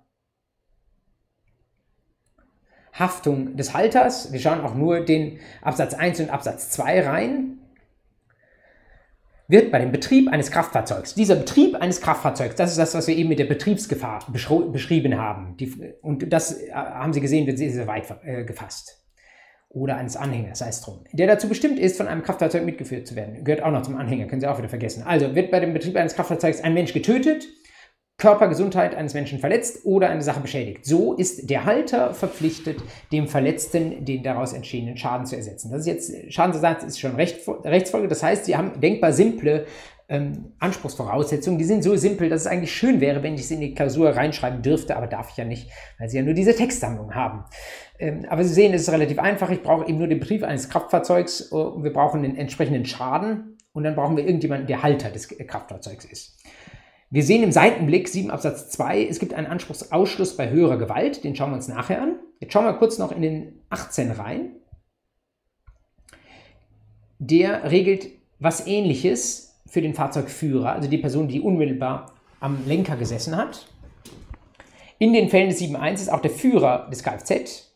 Speaker 1: Haftung des Halters. Wir schauen auch nur den Absatz 1 und Absatz 2 rein. Wird bei dem Betrieb eines Kraftfahrzeugs, dieser Betrieb eines Kraftfahrzeugs, das ist das, was wir eben mit der Betriebsgefahr beschrieben haben. Die, und das äh, haben Sie gesehen, wird sehr, sehr weit äh, gefasst oder eines Anhängers, sei es drum, der dazu bestimmt ist, von einem Kraftfahrzeug mitgeführt zu werden. Gehört auch noch zum Anhänger, können Sie auch wieder vergessen. Also wird bei dem Betrieb eines Kraftfahrzeugs ein Mensch getötet, Körpergesundheit eines Menschen verletzt oder eine Sache beschädigt. So ist der Halter verpflichtet, dem Verletzten den daraus entstehenden Schaden zu ersetzen. Das ist jetzt, Schadensersatz ist schon Recht, Rechtsfolge, das heißt, Sie haben denkbar simple ähm, Anspruchsvoraussetzungen. Die sind so simpel, dass es eigentlich schön wäre, wenn ich sie in die Klausur reinschreiben dürfte, aber darf ich ja nicht, weil sie ja nur diese Textsammlung haben. Ähm, aber Sie sehen, es ist relativ einfach. Ich brauche eben nur den Brief eines Kraftfahrzeugs äh, wir brauchen den entsprechenden Schaden und dann brauchen wir irgendjemanden, der Halter des Kraftfahrzeugs ist. Wir sehen im Seitenblick 7 Absatz 2, es gibt einen Anspruchsausschluss bei höherer Gewalt, den schauen wir uns nachher an. Jetzt schauen wir kurz noch in den 18 rein. Der regelt was ähnliches für den Fahrzeugführer, also die Person, die unmittelbar am Lenker gesessen hat. In den Fällen des 7.1 ist auch der Führer des Kfz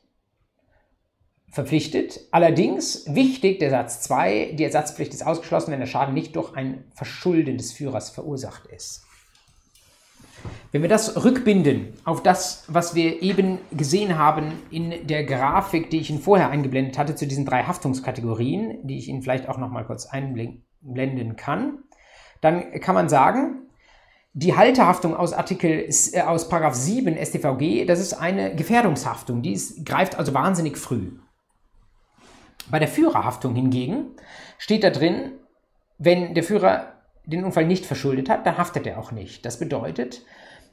Speaker 1: verpflichtet. Allerdings wichtig, der Satz 2, die Ersatzpflicht ist ausgeschlossen, wenn der Schaden nicht durch ein Verschulden des Führers verursacht ist. Wenn wir das rückbinden auf das, was wir eben gesehen haben in der Grafik, die ich Ihnen vorher eingeblendet hatte, zu diesen drei Haftungskategorien, die ich Ihnen vielleicht auch noch mal kurz einblenden kann, dann kann man sagen, die Haltehaftung aus Artikel äh, aus Paragraph 7 StVG, das ist eine Gefährdungshaftung, die ist, greift also wahnsinnig früh. Bei der Führerhaftung hingegen steht da drin, wenn der Führer den Unfall nicht verschuldet hat, dann haftet er auch nicht. Das bedeutet,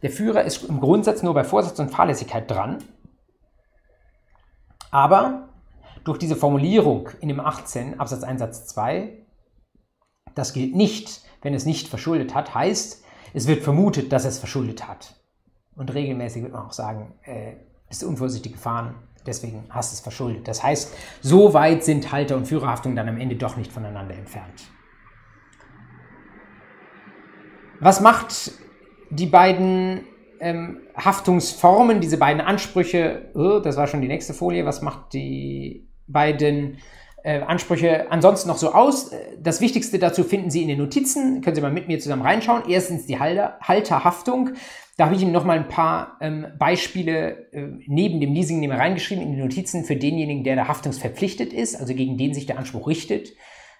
Speaker 1: der Führer ist im Grundsatz nur bei Vorsatz und Fahrlässigkeit dran. Aber durch diese Formulierung in dem 18 Absatz 1 Satz 2, das gilt nicht, wenn es nicht verschuldet hat, heißt, es wird vermutet, dass es verschuldet hat. Und regelmäßig wird man auch sagen, äh, ist unvorsichtig gefahren, deswegen hast du es verschuldet. Das heißt, so weit sind Halter- und Führerhaftung dann am Ende doch nicht voneinander entfernt. Was macht die beiden ähm, Haftungsformen, diese beiden Ansprüche, oh, das war schon die nächste Folie, was macht die beiden äh, Ansprüche ansonsten noch so aus? Das Wichtigste dazu finden Sie in den Notizen, können Sie mal mit mir zusammen reinschauen. Erstens die Halter, Halterhaftung. Da habe ich Ihnen noch mal ein paar ähm, Beispiele äh, neben dem Leasingnehmer reingeschrieben in die Notizen für denjenigen, der da haftungsverpflichtet ist, also gegen den sich der Anspruch richtet.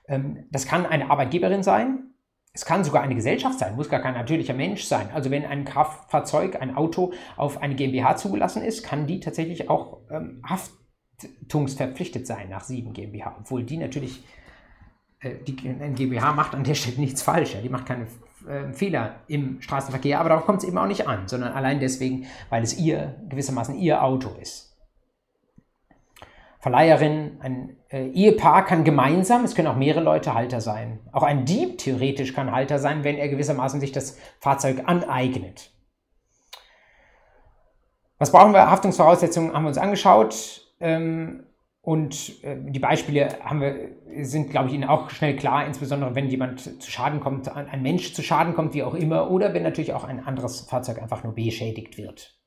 Speaker 1: Ähm, das kann eine Arbeitgeberin sein, es kann sogar eine Gesellschaft sein, muss gar kein natürlicher Mensch sein. Also wenn ein Kraftfahrzeug, ein Auto auf eine GmbH zugelassen ist, kann die tatsächlich auch ähm, haftungsverpflichtet sein nach 7 GmbH, obwohl die natürlich, äh, die ein GmbH macht an der Stelle nichts falsch, ja, die macht keine äh, Fehler im Straßenverkehr, aber darauf kommt es eben auch nicht an, sondern allein deswegen, weil es ihr gewissermaßen ihr Auto ist. Verleiherin, ein äh, Ehepaar kann gemeinsam, es können auch mehrere Leute Halter sein. Auch ein Dieb theoretisch kann Halter sein, wenn er gewissermaßen sich das Fahrzeug aneignet. Was brauchen wir? Haftungsvoraussetzungen haben wir uns angeschaut. Ähm, und äh, die Beispiele wir, sind, glaube ich, Ihnen auch schnell klar, insbesondere wenn jemand zu Schaden kommt, ein Mensch zu Schaden kommt, wie auch immer, oder wenn natürlich auch ein anderes Fahrzeug einfach nur beschädigt wird.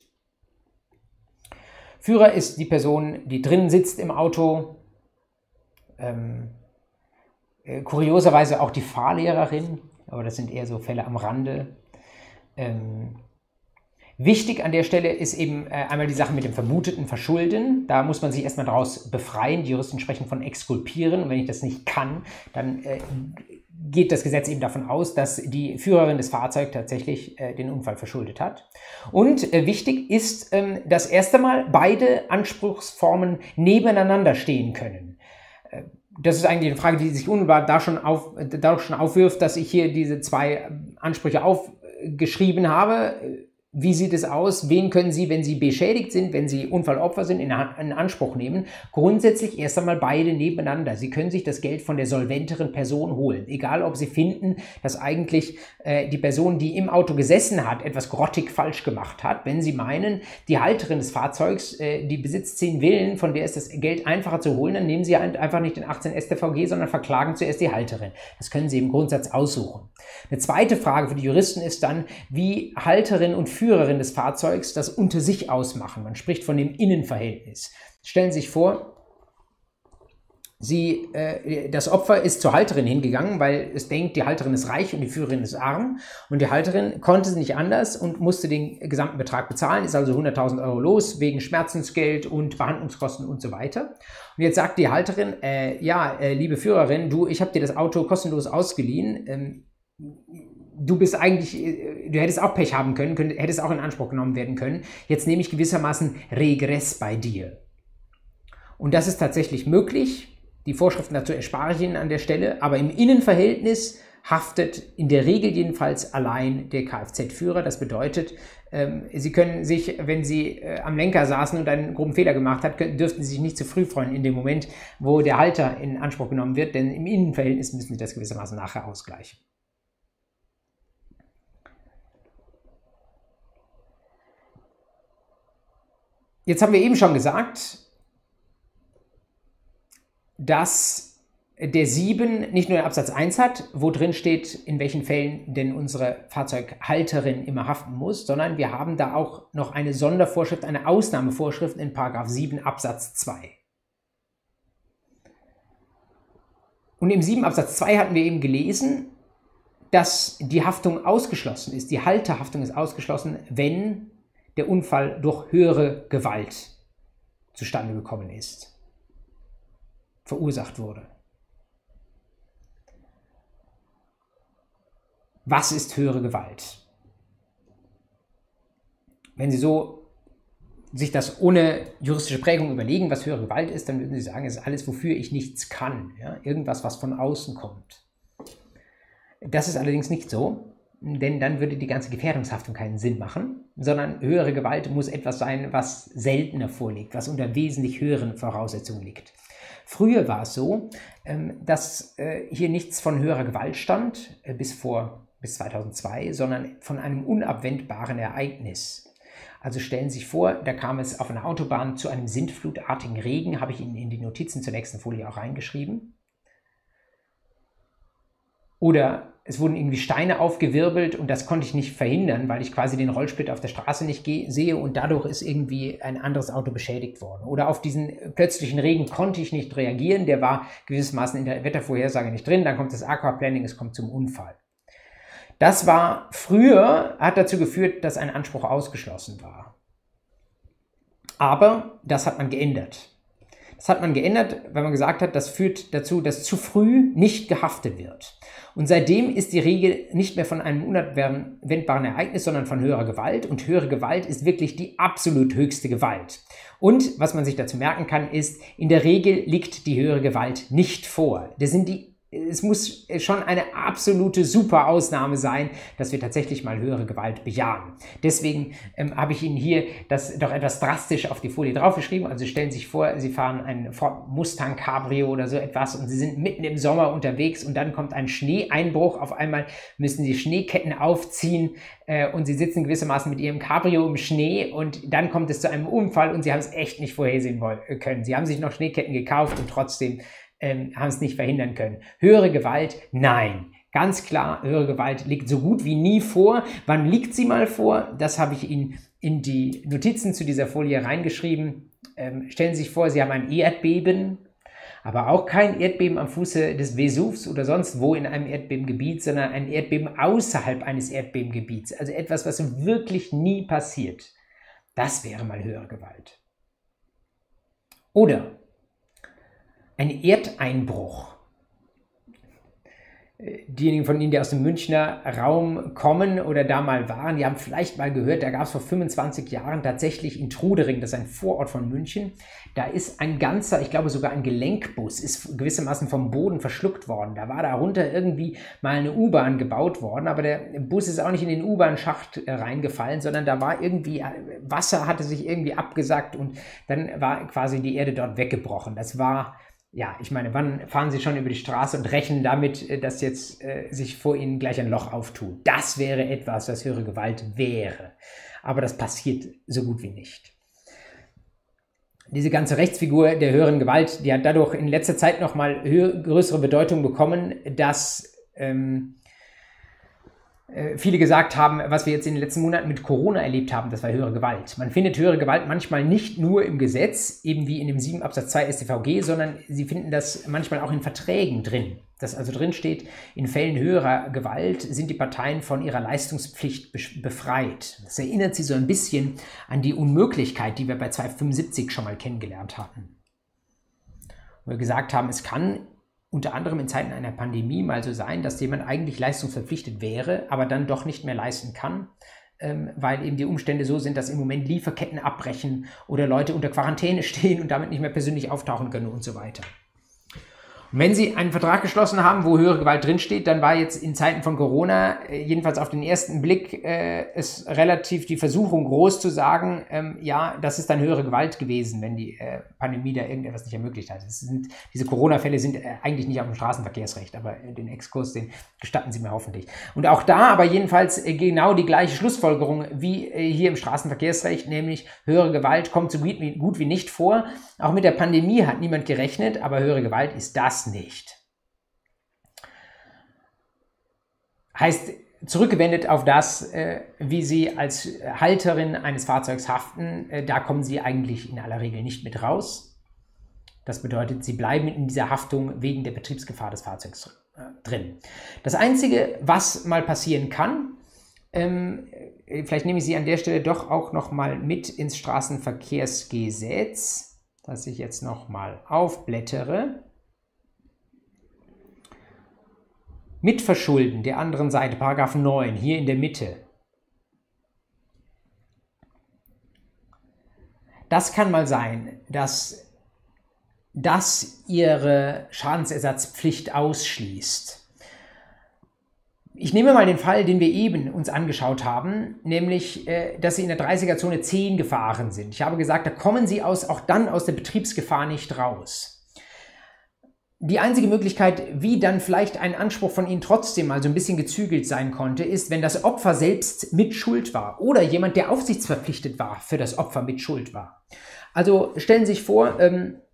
Speaker 1: Führer ist die Person, die drin sitzt im Auto. Ähm, äh, kurioserweise auch die Fahrlehrerin, aber das sind eher so Fälle am Rande. Ähm, Wichtig an der Stelle ist eben äh, einmal die Sache mit dem vermuteten Verschulden. Da muss man sich erstmal daraus befreien. Die Juristen sprechen von exkulpieren. Und wenn ich das nicht kann, dann äh, geht das Gesetz eben davon aus, dass die Führerin des Fahrzeugs tatsächlich äh, den Unfall verschuldet hat. Und äh, wichtig ist, ähm, dass erst einmal beide Anspruchsformen nebeneinander stehen können. Äh, das ist eigentlich eine Frage, die sich unmittelbar da schon, auf, da schon aufwirft, dass ich hier diese zwei Ansprüche aufgeschrieben habe wie sieht es aus? Wen können Sie, wenn Sie beschädigt sind, wenn Sie Unfallopfer sind, in, Anspruch nehmen? Grundsätzlich erst einmal beide nebeneinander. Sie können sich das Geld von der solventeren Person holen. Egal, ob Sie finden, dass eigentlich äh, die Person, die im Auto gesessen hat, etwas grottig falsch gemacht hat. Wenn Sie meinen, die Halterin des Fahrzeugs, äh, die besitzt 10 Willen, von der ist das Geld einfacher zu holen, dann nehmen Sie einfach nicht den 18 StVG, sondern verklagen zuerst die Halterin. Das können Sie im Grundsatz aussuchen. Eine zweite Frage für die Juristen ist dann, wie Halterin und Führerin des Fahrzeugs das unter sich ausmachen. Man spricht von dem Innenverhältnis. Stellen Sie sich vor, Sie, äh, das Opfer ist zur Halterin hingegangen, weil es denkt, die Halterin ist reich und die Führerin ist arm. Und die Halterin konnte es nicht anders und musste den gesamten Betrag bezahlen, ist also 100.000 Euro los wegen Schmerzensgeld und Behandlungskosten und so weiter. Und jetzt sagt die Halterin, äh, ja, äh, liebe Führerin, du, ich habe dir das Auto kostenlos ausgeliehen. Ähm, du bist eigentlich, du hättest auch Pech haben können, könnt, hättest auch in Anspruch genommen werden können. Jetzt nehme ich gewissermaßen Regress bei dir. Und das ist tatsächlich möglich. Die Vorschriften dazu erspare ich Ihnen an der Stelle, aber im Innenverhältnis haftet in der Regel jedenfalls allein der Kfz-Führer. Das bedeutet, ähm, Sie können sich, wenn Sie äh, am Lenker saßen und einen groben Fehler gemacht hat, dürften Sie sich nicht zu früh freuen in dem Moment, wo der Halter in Anspruch genommen wird, denn im Innenverhältnis müssen Sie das gewissermaßen nachher ausgleichen. Jetzt haben wir eben schon gesagt, dass der 7 nicht nur den Absatz 1 hat, wo drin steht, in welchen Fällen denn unsere Fahrzeughalterin immer haften muss, sondern wir haben da auch noch eine Sondervorschrift, eine Ausnahmevorschrift in 7 Absatz 2. Und im 7 Absatz 2 hatten wir eben gelesen, dass die Haftung ausgeschlossen ist, die Halterhaftung ist ausgeschlossen, wenn der Unfall durch höhere Gewalt zustande gekommen ist, verursacht wurde. Was ist höhere Gewalt? Wenn Sie so sich das ohne juristische Prägung überlegen, was höhere Gewalt ist, dann würden Sie sagen, es ist alles, wofür ich nichts kann. Ja? Irgendwas, was von außen kommt. Das ist allerdings nicht so, denn dann würde die ganze Gefährdungshaftung keinen Sinn machen, sondern höhere Gewalt muss etwas sein, was seltener vorliegt, was unter wesentlich höheren Voraussetzungen liegt. Früher war es so, ähm, dass äh, hier nichts von höherer Gewalt stand, äh, bis vor bis 2002, sondern von einem unabwendbaren Ereignis. Also stellen Sie sich vor, da kam es auf einer Autobahn zu einem sintflutartigen Regen, habe ich Ihnen in die Notizen zur nächsten Folie auch reingeschrieben. Oder es wurden irgendwie Steine aufgewirbelt und das konnte ich nicht verhindern, weil ich quasi den Rollsplit auf der Straße nicht sehe und dadurch ist irgendwie ein anderes Auto beschädigt worden. Oder auf diesen plötzlichen Regen konnte ich nicht reagieren, der war gewissermaßen in der Wettervorhersage nicht drin, dann kommt das Aquaplaning, es kommt zum Unfall. Das war früher, hat dazu geführt, dass ein Anspruch ausgeschlossen war. Aber das hat man geändert. Das hat man geändert, weil man gesagt hat, das führt dazu, dass zu früh nicht gehaftet wird. Und seitdem ist die Regel nicht mehr von einem unabwendbaren Ereignis, sondern von höherer Gewalt. Und höhere Gewalt ist wirklich die absolut höchste Gewalt. Und was man sich dazu merken kann, ist, in der Regel liegt die höhere Gewalt nicht vor. Das sind die es muss schon eine absolute super Ausnahme sein, dass wir tatsächlich mal höhere Gewalt bejahen. Deswegen ähm, habe ich Ihnen hier das doch etwas drastisch auf die Folie draufgeschrieben. Also stellen Sie sich vor, Sie fahren ein Ford Mustang Cabrio oder so etwas und Sie sind mitten im Sommer unterwegs und dann kommt ein Schneeeinbruch. Auf einmal müssen Sie Schneeketten aufziehen äh, und Sie sitzen gewissermaßen mit Ihrem Cabrio im Schnee und dann kommt es zu einem Unfall und Sie haben es echt nicht vorhersehen können. Sie haben sich noch Schneeketten gekauft und trotzdem ähm, haben es nicht verhindern können. Höhere Gewalt, nein. Ganz klar, höhere Gewalt liegt so gut wie nie vor. Wann liegt sie mal vor? Das habe ich Ihnen in die Notizen zu dieser Folie reingeschrieben. Ähm, stellen Sie sich vor, Sie haben ein Erdbeben, aber auch kein Erdbeben am Fuße des Vesuvs oder sonst wo in einem Erdbebengebiet, sondern ein Erdbeben außerhalb eines Erdbebengebiets. Also etwas, was wirklich nie passiert. Das wäre mal höhere Gewalt. Oder ein Erdeinbruch. Diejenigen von Ihnen, die aus dem Münchner Raum kommen oder da mal waren, die haben vielleicht mal gehört, da gab es vor 25 Jahren tatsächlich in Trudering, das ist ein Vorort von München, da ist ein ganzer, ich glaube sogar ein Gelenkbus, ist gewissermaßen vom Boden verschluckt worden. Da war darunter irgendwie mal eine U-Bahn gebaut worden, aber der Bus ist auch nicht in den U-Bahn-Schacht äh, reingefallen, sondern da war irgendwie, äh, Wasser hatte sich irgendwie abgesackt und dann war quasi die Erde dort weggebrochen. Das war ja, ich meine, wann fahren Sie schon über die Straße und rechnen damit, äh, dass jetzt äh, sich vor Ihnen gleich ein Loch auftut? Das wäre etwas, was höhere Gewalt wäre. Aber das passiert so gut wie nicht. Diese ganze Rechtsfigur der höheren Gewalt, die hat dadurch in letzter Zeit nochmal größere Bedeutung bekommen, dass ähm, äh, viele gesagt haben, was wir jetzt in den letzten Monaten mit Corona erlebt haben, das war höhere Gewalt. Man findet höhere Gewalt manchmal nicht nur im Gesetz, eben wie in dem 7 Absatz 2 StVG, sondern sie finden das manchmal auch in Verträgen drin. Dass also drin steht, in Fällen höherer Gewalt sind die Parteien von ihrer Leistungspflicht befreit. Das erinnert sie so ein bisschen an die Unmöglichkeit, die wir bei 275 schon mal kennengelernt hatten. Wo wir gesagt haben, es kann unter anderem in Zeiten einer Pandemie mal so sein, dass jemand eigentlich leistungsverpflichtet wäre, aber dann doch nicht mehr leisten kann, ähm, weil eben die Umstände so sind, dass im Moment Lieferketten abbrechen oder Leute unter Quarantäne stehen und damit nicht mehr persönlich auftauchen können und so weiter. Wenn Sie einen Vertrag geschlossen haben, wo höhere Gewalt drinsteht, dann war jetzt in Zeiten von Corona, äh, jedenfalls auf den ersten Blick, äh, ist relativ die Versuchung groß zu sagen, ähm, ja, das ist dann höhere Gewalt gewesen, wenn die äh, Pandemie da irgendetwas nicht ermöglicht hat. Sind, diese Corona-Fälle sind äh, eigentlich nicht auf dem Straßenverkehrsrecht, aber äh, den Exkurs, den gestatten Sie mir hoffentlich. Und auch da aber jedenfalls äh, genau die gleiche Schlussfolgerung wie hier im Straßenverkehrsrecht, nämlich höhere Gewalt kommt so gut wie, gut wie nicht vor. Auch mit der Pandemie hat niemand gerechnet, aber höhere Gewalt ist das nicht. Heißt, zurückgewendet auf das, äh, wie Sie als Halterin eines Fahrzeugs haften, äh, da kommen Sie eigentlich in aller Regel nicht mit raus. Das bedeutet, Sie bleiben in dieser Haftung wegen der Betriebsgefahr des Fahrzeugs äh, drin. Das Einzige, was mal passieren kann, ähm, vielleicht nehme ich Sie an der Stelle doch auch noch mal mit ins Straßenverkehrsgesetz, das ich jetzt noch mal aufblättere. Mitverschulden der anderen Seite, Paragraph 9, hier in der Mitte. Das kann mal sein, dass das ihre Schadensersatzpflicht ausschließt. Ich nehme mal den Fall, den wir eben uns angeschaut haben, nämlich, äh, dass Sie in der 30er-Zone 10 gefahren sind. Ich habe gesagt, da kommen Sie aus, auch dann aus der Betriebsgefahr nicht raus die einzige Möglichkeit, wie dann vielleicht ein Anspruch von Ihnen trotzdem mal so ein bisschen gezügelt sein konnte, ist, wenn das Opfer selbst mit Schuld war oder jemand, der aufsichtsverpflichtet war, für das Opfer mit Schuld war. Also stellen Sie sich vor, ähm, äh,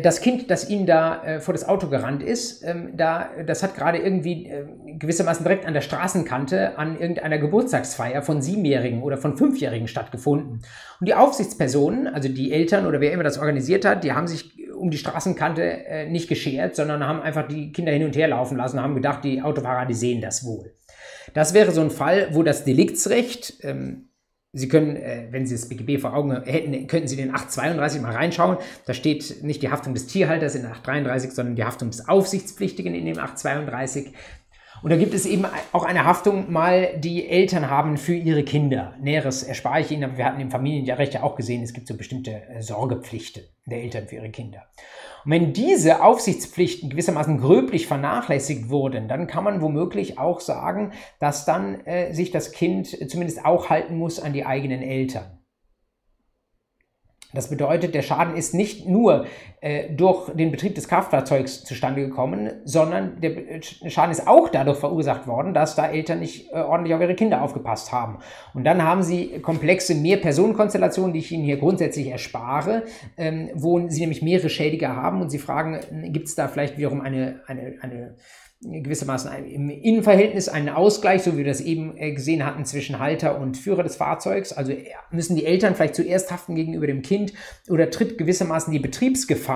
Speaker 1: das Kind, das Ihnen da äh, vor das Auto gerannt ist, ähm, da, das hat gerade irgendwie äh, gewissermaßen direkt an der Straßenkante an irgendeiner Geburtstagsfeier von Siebenjährigen oder von Fünfjährigen stattgefunden. Und die Aufsichtspersonen, also die Eltern oder wer immer das organisiert hat, die haben sich um die Straßenkante äh, nicht geschert, sondern haben einfach die Kinder hin und her laufen lassen, haben gedacht, die Autofahrer, die sehen das wohl. Das wäre so ein Fall, wo das Deliktsrecht ähm, Sie können, äh, wenn Sie das BGB vor Augen hätten, könnten Sie den 832 mal reinschauen. Da steht nicht die Haftung des Tierhalters in 833, sondern die Haftung des Aufsichtspflichtigen in dem 832. Und da gibt es eben auch eine Haftung mal, die Eltern haben für ihre Kinder. Näheres erspare ich Ihnen, aber wir hatten im Familienrecht ja auch gesehen, es gibt so bestimmte äh, Sorgepflichten der Eltern für ihre Kinder. Und wenn diese Aufsichtspflichten gewissermaßen gröblich vernachlässigt wurden, dann kann man womöglich auch sagen, dass dann äh, sich das Kind zumindest auch halten muss an die eigenen Eltern. Das bedeutet, der Schaden ist nicht nur äh, durch den Betrieb des Kraftfahrzeugs zustande gekommen, sondern der äh, Schaden ist auch dadurch verursacht worden, dass da Eltern nicht äh, ordentlich auf ihre Kinder aufgepasst haben. Und dann haben sie komplexe Mehrpersonenkonstellationen, die ich Ihnen hier grundsätzlich erspare, ähm, wo sie nämlich mehrere Schädiger haben und sie fragen, gibt es da vielleicht wiederum eine, eine, eine gewissermaßen im Innenverhältnis einen Ausgleich, so wie wir das eben äh, gesehen hatten, zwischen Halter und Führer des Fahrzeugs. Also müssen die Eltern vielleicht zuerst haften gegenüber dem Kind oder tritt gewissermaßen die Betriebsgefahr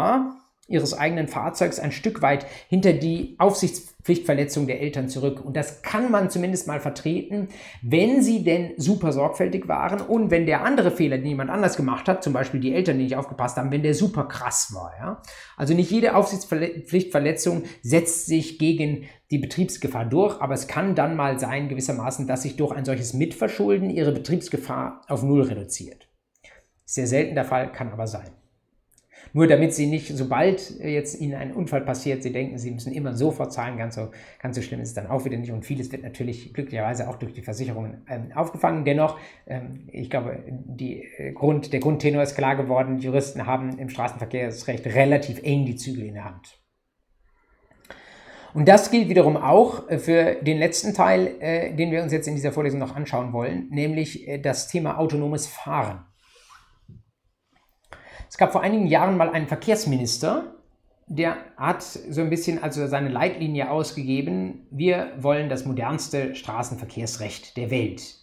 Speaker 1: ihres eigenen Fahrzeugs ein Stück weit hinter die Aufsichtspflichtverletzung der Eltern zurück. Und das kann man zumindest mal vertreten, wenn sie denn super sorgfältig waren und wenn der andere Fehler, den jemand anders gemacht hat, zum Beispiel die Eltern, die nicht aufgepasst haben, wenn der super krass war. Ja? Also nicht jede Aufsichtspflichtverletzung setzt sich gegen die Betriebsgefahr durch, aber es kann dann mal sein, gewissermaßen, dass sich durch ein solches Mitverschulden ihre Betriebsgefahr auf Null reduziert. Sehr selten der Fall, kann aber sein. Nur damit sie nicht, sobald jetzt ihnen ein Unfall passiert, sie denken, sie müssen immer sofort zahlen, ganz so, ganz so schlimm ist es dann auch wieder nicht. Und vieles wird natürlich glücklicherweise auch durch die Versicherungen ähm, aufgefangen. Dennoch, ähm, ich glaube, die, äh, Grund, der Grundtenor ist klar geworden, Juristen haben im Straßenverkehrsrecht relativ eng die Zügel in der Hand. Und das gilt wiederum auch äh, für den letzten Teil, äh, den wir uns jetzt in dieser Vorlesung noch anschauen wollen, nämlich äh, das Thema autonomes Fahren. Es gab vor einigen Jahren mal einen Verkehrsminister, der hat so ein bisschen also seine Leitlinie ausgegeben, wir wollen das modernste Straßenverkehrsrecht der Welt.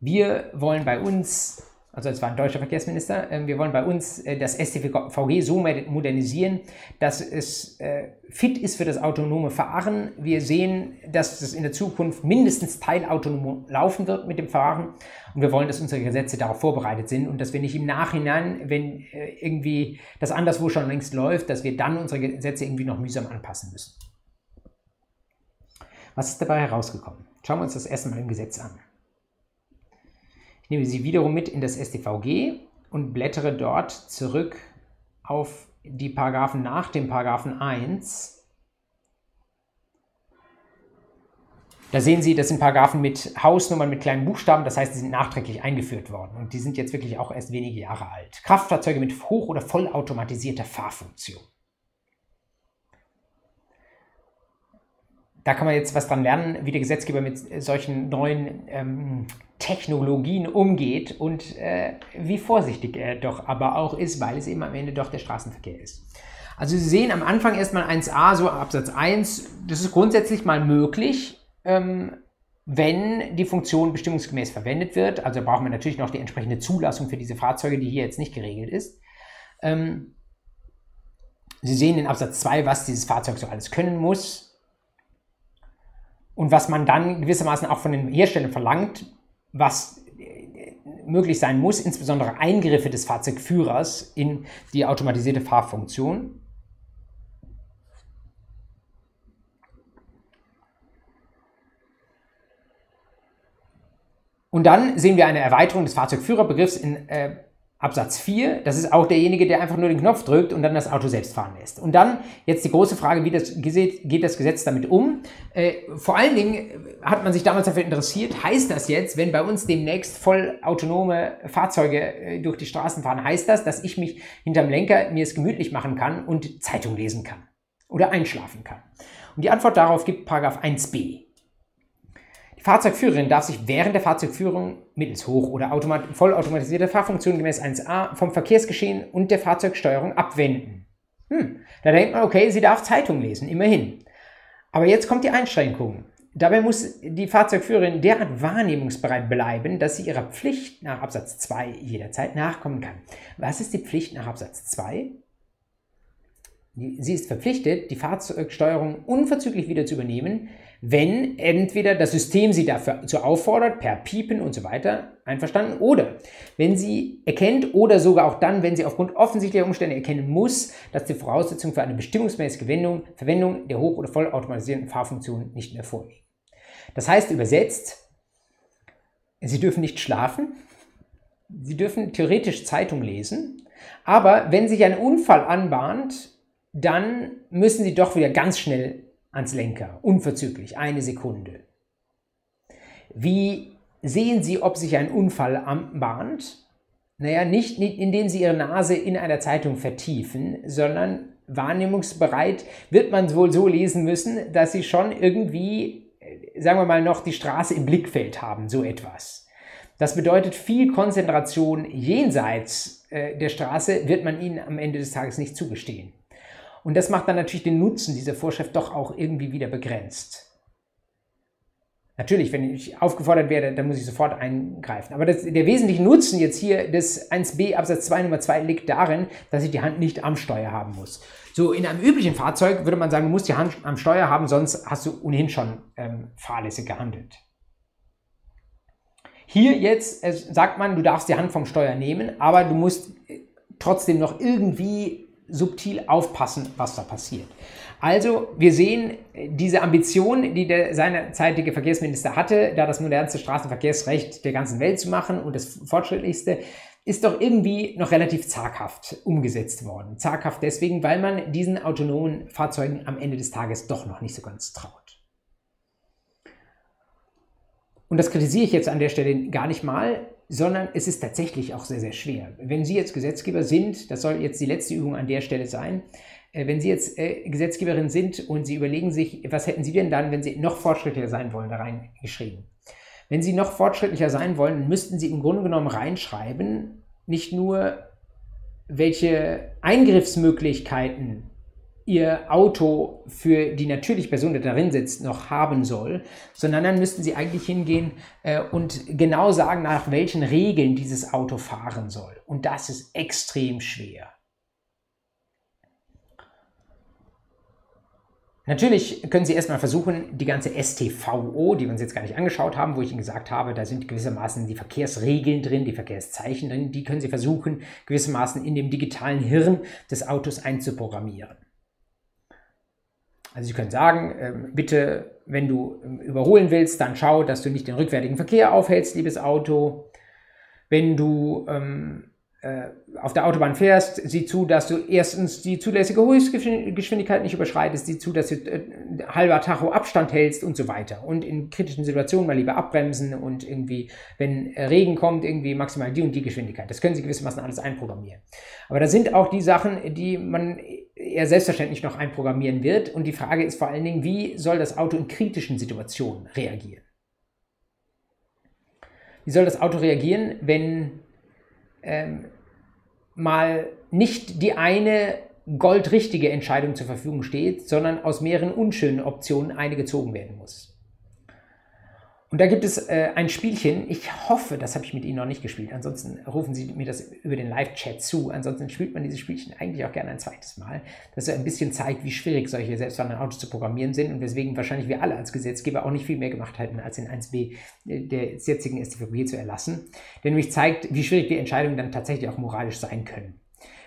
Speaker 1: Wir wollen bei uns also es war ein deutscher Verkehrsminister, ähm, wir wollen bei uns äh, das STVG so modernisieren, dass es äh, fit ist für das autonome Fahren. Wir sehen, dass es in der Zukunft mindestens teilautonom laufen wird mit dem Fahren und wir wollen, dass unsere Gesetze darauf vorbereitet sind und dass wir nicht im Nachhinein, wenn äh, irgendwie das anderswo schon längst läuft, dass wir dann unsere Gesetze irgendwie noch mühsam anpassen müssen. Was ist dabei herausgekommen? Schauen wir uns das erstmal im Gesetz an. Ich nehme sie wiederum mit in das StVG und blättere dort zurück auf die Paragraphen nach dem Paragraphen 1, Da sehen Sie, das sind Paragraphen mit Hausnummern mit kleinen Buchstaben, das heißt, die sind nachträglich eingeführt worden und die sind jetzt wirklich auch erst wenige Jahre alt. Kraftfahrzeuge mit hoch- oder vollautomatisierter Fahrfunktion. Da kann man jetzt was dran lernen, wie der Gesetzgeber mit solchen neuen ähm, Technologien umgeht und äh, wie vorsichtig er doch aber auch ist, weil es eben am Ende doch der Straßenverkehr ist. Also Sie sehen am Anfang erstmal 1a, so Absatz 1, das ist grundsätzlich mal möglich, ähm, wenn die Funktion bestimmungsgemäß verwendet wird. Also brauchen wir natürlich noch die entsprechende Zulassung für diese Fahrzeuge, die hier jetzt nicht geregelt ist. Ähm, Sie sehen in Absatz 2, was dieses Fahrzeug so alles können muss und was man dann gewissermaßen auch von den Herstellern verlangt, was äh, möglich sein muss, insbesondere Eingriffe des Fahrzeugführers in die automatisierte Fahrfunktion. Und dann sehen wir eine Erweiterung des Fahrzeugführerbegriffs in äh, Absatz 4. Das ist auch derjenige, der einfach nur den Knopf drückt und dann das Auto selbst fahren lässt. Und dann jetzt die große Frage, wie das, geht das Gesetz damit um? Äh, vor allen Dingen hat man sich damals dafür interessiert, heißt das jetzt, wenn bei uns demnächst vollautonome Fahrzeuge äh, durch die Straßen fahren, heißt das, dass ich mich hinterm Lenker mir es gemütlich machen kann und Zeitung lesen kann oder einschlafen kann? Und die Antwort darauf gibt Paragraph 1b. Fahrzeugführerin darf sich während der Fahrzeugführung mittels hoch- oder vollautomatisierter Fahrfunktion gemäß 1a vom Verkehrsgeschehen und der Fahrzeugsteuerung abwenden. Hm, da denkt man, okay, sie darf Zeitung lesen, immerhin. Aber jetzt kommt die Einschränkung. Dabei muss die Fahrzeugführerin derart wahrnehmungsbereit bleiben, dass sie ihrer Pflicht nach Absatz 2 jederzeit nachkommen kann. Was ist die Pflicht nach Absatz 2? Sie ist verpflichtet, die Fahrzeugsteuerung unverzüglich wieder zu übernehmen, wenn entweder das System sie dafür zu auffordert, per Piepen und so weiter, einverstanden, oder wenn sie erkennt oder sogar auch dann, wenn sie aufgrund offensichtlicher Umstände erkennen muss, dass die Voraussetzungen für eine bestimmungsmäßige Verwendung, Verwendung der hoch- oder vollautomatisierten Fahrfunktion nicht mehr vorliegen. Das heißt übersetzt, Sie dürfen nicht schlafen, Sie dürfen theoretisch Zeitung lesen, aber wenn sich ein Unfall anbahnt, dann müssen Sie doch wieder ganz schnell ans Lenker, unverzüglich, eine Sekunde. Wie sehen Sie, ob sich ein Unfall anbahnt? Naja, nicht, nicht indem Sie Ihre Nase in einer Zeitung vertiefen, sondern wahrnehmungsbereit wird man wohl so lesen müssen, dass Sie schon irgendwie, sagen wir mal, noch die Straße im Blickfeld haben, so etwas. Das bedeutet, viel Konzentration jenseits äh, der Straße wird man Ihnen am Ende des Tages nicht zugestehen. Und das macht dann natürlich den Nutzen dieser Vorschrift doch auch irgendwie wieder begrenzt. Natürlich, wenn ich aufgefordert werde, dann muss ich sofort eingreifen. Aber das, der wesentliche Nutzen jetzt hier des 1b Absatz 2 Nummer 2 liegt darin, dass ich die Hand nicht am Steuer haben muss. So, in einem üblichen Fahrzeug würde man sagen, du musst die Hand am Steuer haben, sonst hast du ohnehin schon ähm, fahrlässig gehandelt. Hier jetzt äh, sagt man, du darfst die Hand vom Steuer nehmen, aber du musst äh, trotzdem noch irgendwie subtil aufpassen, was da passiert. Also, wir sehen diese Ambition, die der seinerzeitige Verkehrsminister hatte, da das modernste Straßenverkehrsrecht der ganzen Welt zu machen und das fortschrittlichste, ist doch irgendwie noch relativ zaghaft umgesetzt worden. Zaghaft deswegen, weil man diesen autonomen Fahrzeugen am Ende des Tages doch noch nicht so ganz traut. Und das kritisiere ich jetzt an der Stelle gar nicht mal, sondern es ist tatsächlich auch sehr, sehr schwer. Wenn Sie jetzt Gesetzgeber sind, das soll jetzt die letzte Übung an der Stelle sein, äh, wenn Sie jetzt äh, Gesetzgeberin sind und Sie überlegen sich, was hätten Sie denn dann, wenn Sie noch fortschrittlicher sein wollen, da reingeschrieben? Wenn Sie noch fortschrittlicher sein wollen, müssten Sie im Grunde genommen reinschreiben, nicht nur, welche Eingriffsmöglichkeiten ihr Auto für die natürliche Person, die darin sitzt, noch haben soll, sondern dann müssten sie eigentlich hingehen äh, und genau sagen, nach welchen Regeln dieses Auto fahren soll. Und das ist extrem schwer. Natürlich können Sie erstmal versuchen, die ganze STVO, die wir uns jetzt gar nicht angeschaut haben, wo ich Ihnen gesagt habe, da sind gewissermaßen die Verkehrsregeln drin, die Verkehrszeichen drin, die können Sie versuchen, gewissermaßen in dem digitalen Hirn des Autos einzuprogrammieren. Also Sie können sagen, ähm, bitte, wenn du ähm, überholen willst, dann schau, dass du nicht den rückwärtigen Verkehr aufhältst, liebes Auto. Wenn du ähm, äh, auf der Autobahn fährst, sieh zu, dass du erstens die zulässige Höchstgeschwindigkeit nicht überschreitest, sieh zu, dass du äh, halber Tacho Abstand hältst und so weiter. Und in kritischen Situationen mal lieber abbremsen und irgendwie, wenn Regen kommt, irgendwie maximal die und die Geschwindigkeit. Das können sie gewissermaßen alles einprogrammieren. Aber da sind auch die Sachen, die man eher selbstverständlich noch einprogrammieren wird. Und die Frage ist vor allen Dingen, wie soll das Auto in kritischen Situationen reagieren? Wie soll das Auto reagieren, wenn ähm, mal nicht die eine goldrichtige Entscheidung zur Verfügung steht, sondern aus mehreren unschönen Optionen eine gezogen werden muss. Und da gibt es äh, ein Spielchen, ich hoffe, das habe ich mit Ihnen noch nicht gespielt, ansonsten rufen Sie mir das über den Live-Chat zu, ansonsten spielt man dieses Spielchen eigentlich auch gerne ein zweites Mal, das so ein bisschen zeigt, wie schwierig solche selbstfahrenden Autos zu programmieren sind und weswegen wahrscheinlich wir alle als Gesetzgeber auch nicht viel mehr gemacht hätten, als in 1b äh, des jetzigen StVG zu erlassen, der nämlich zeigt, wie schwierig die Entscheidungen dann tatsächlich auch moralisch sein können.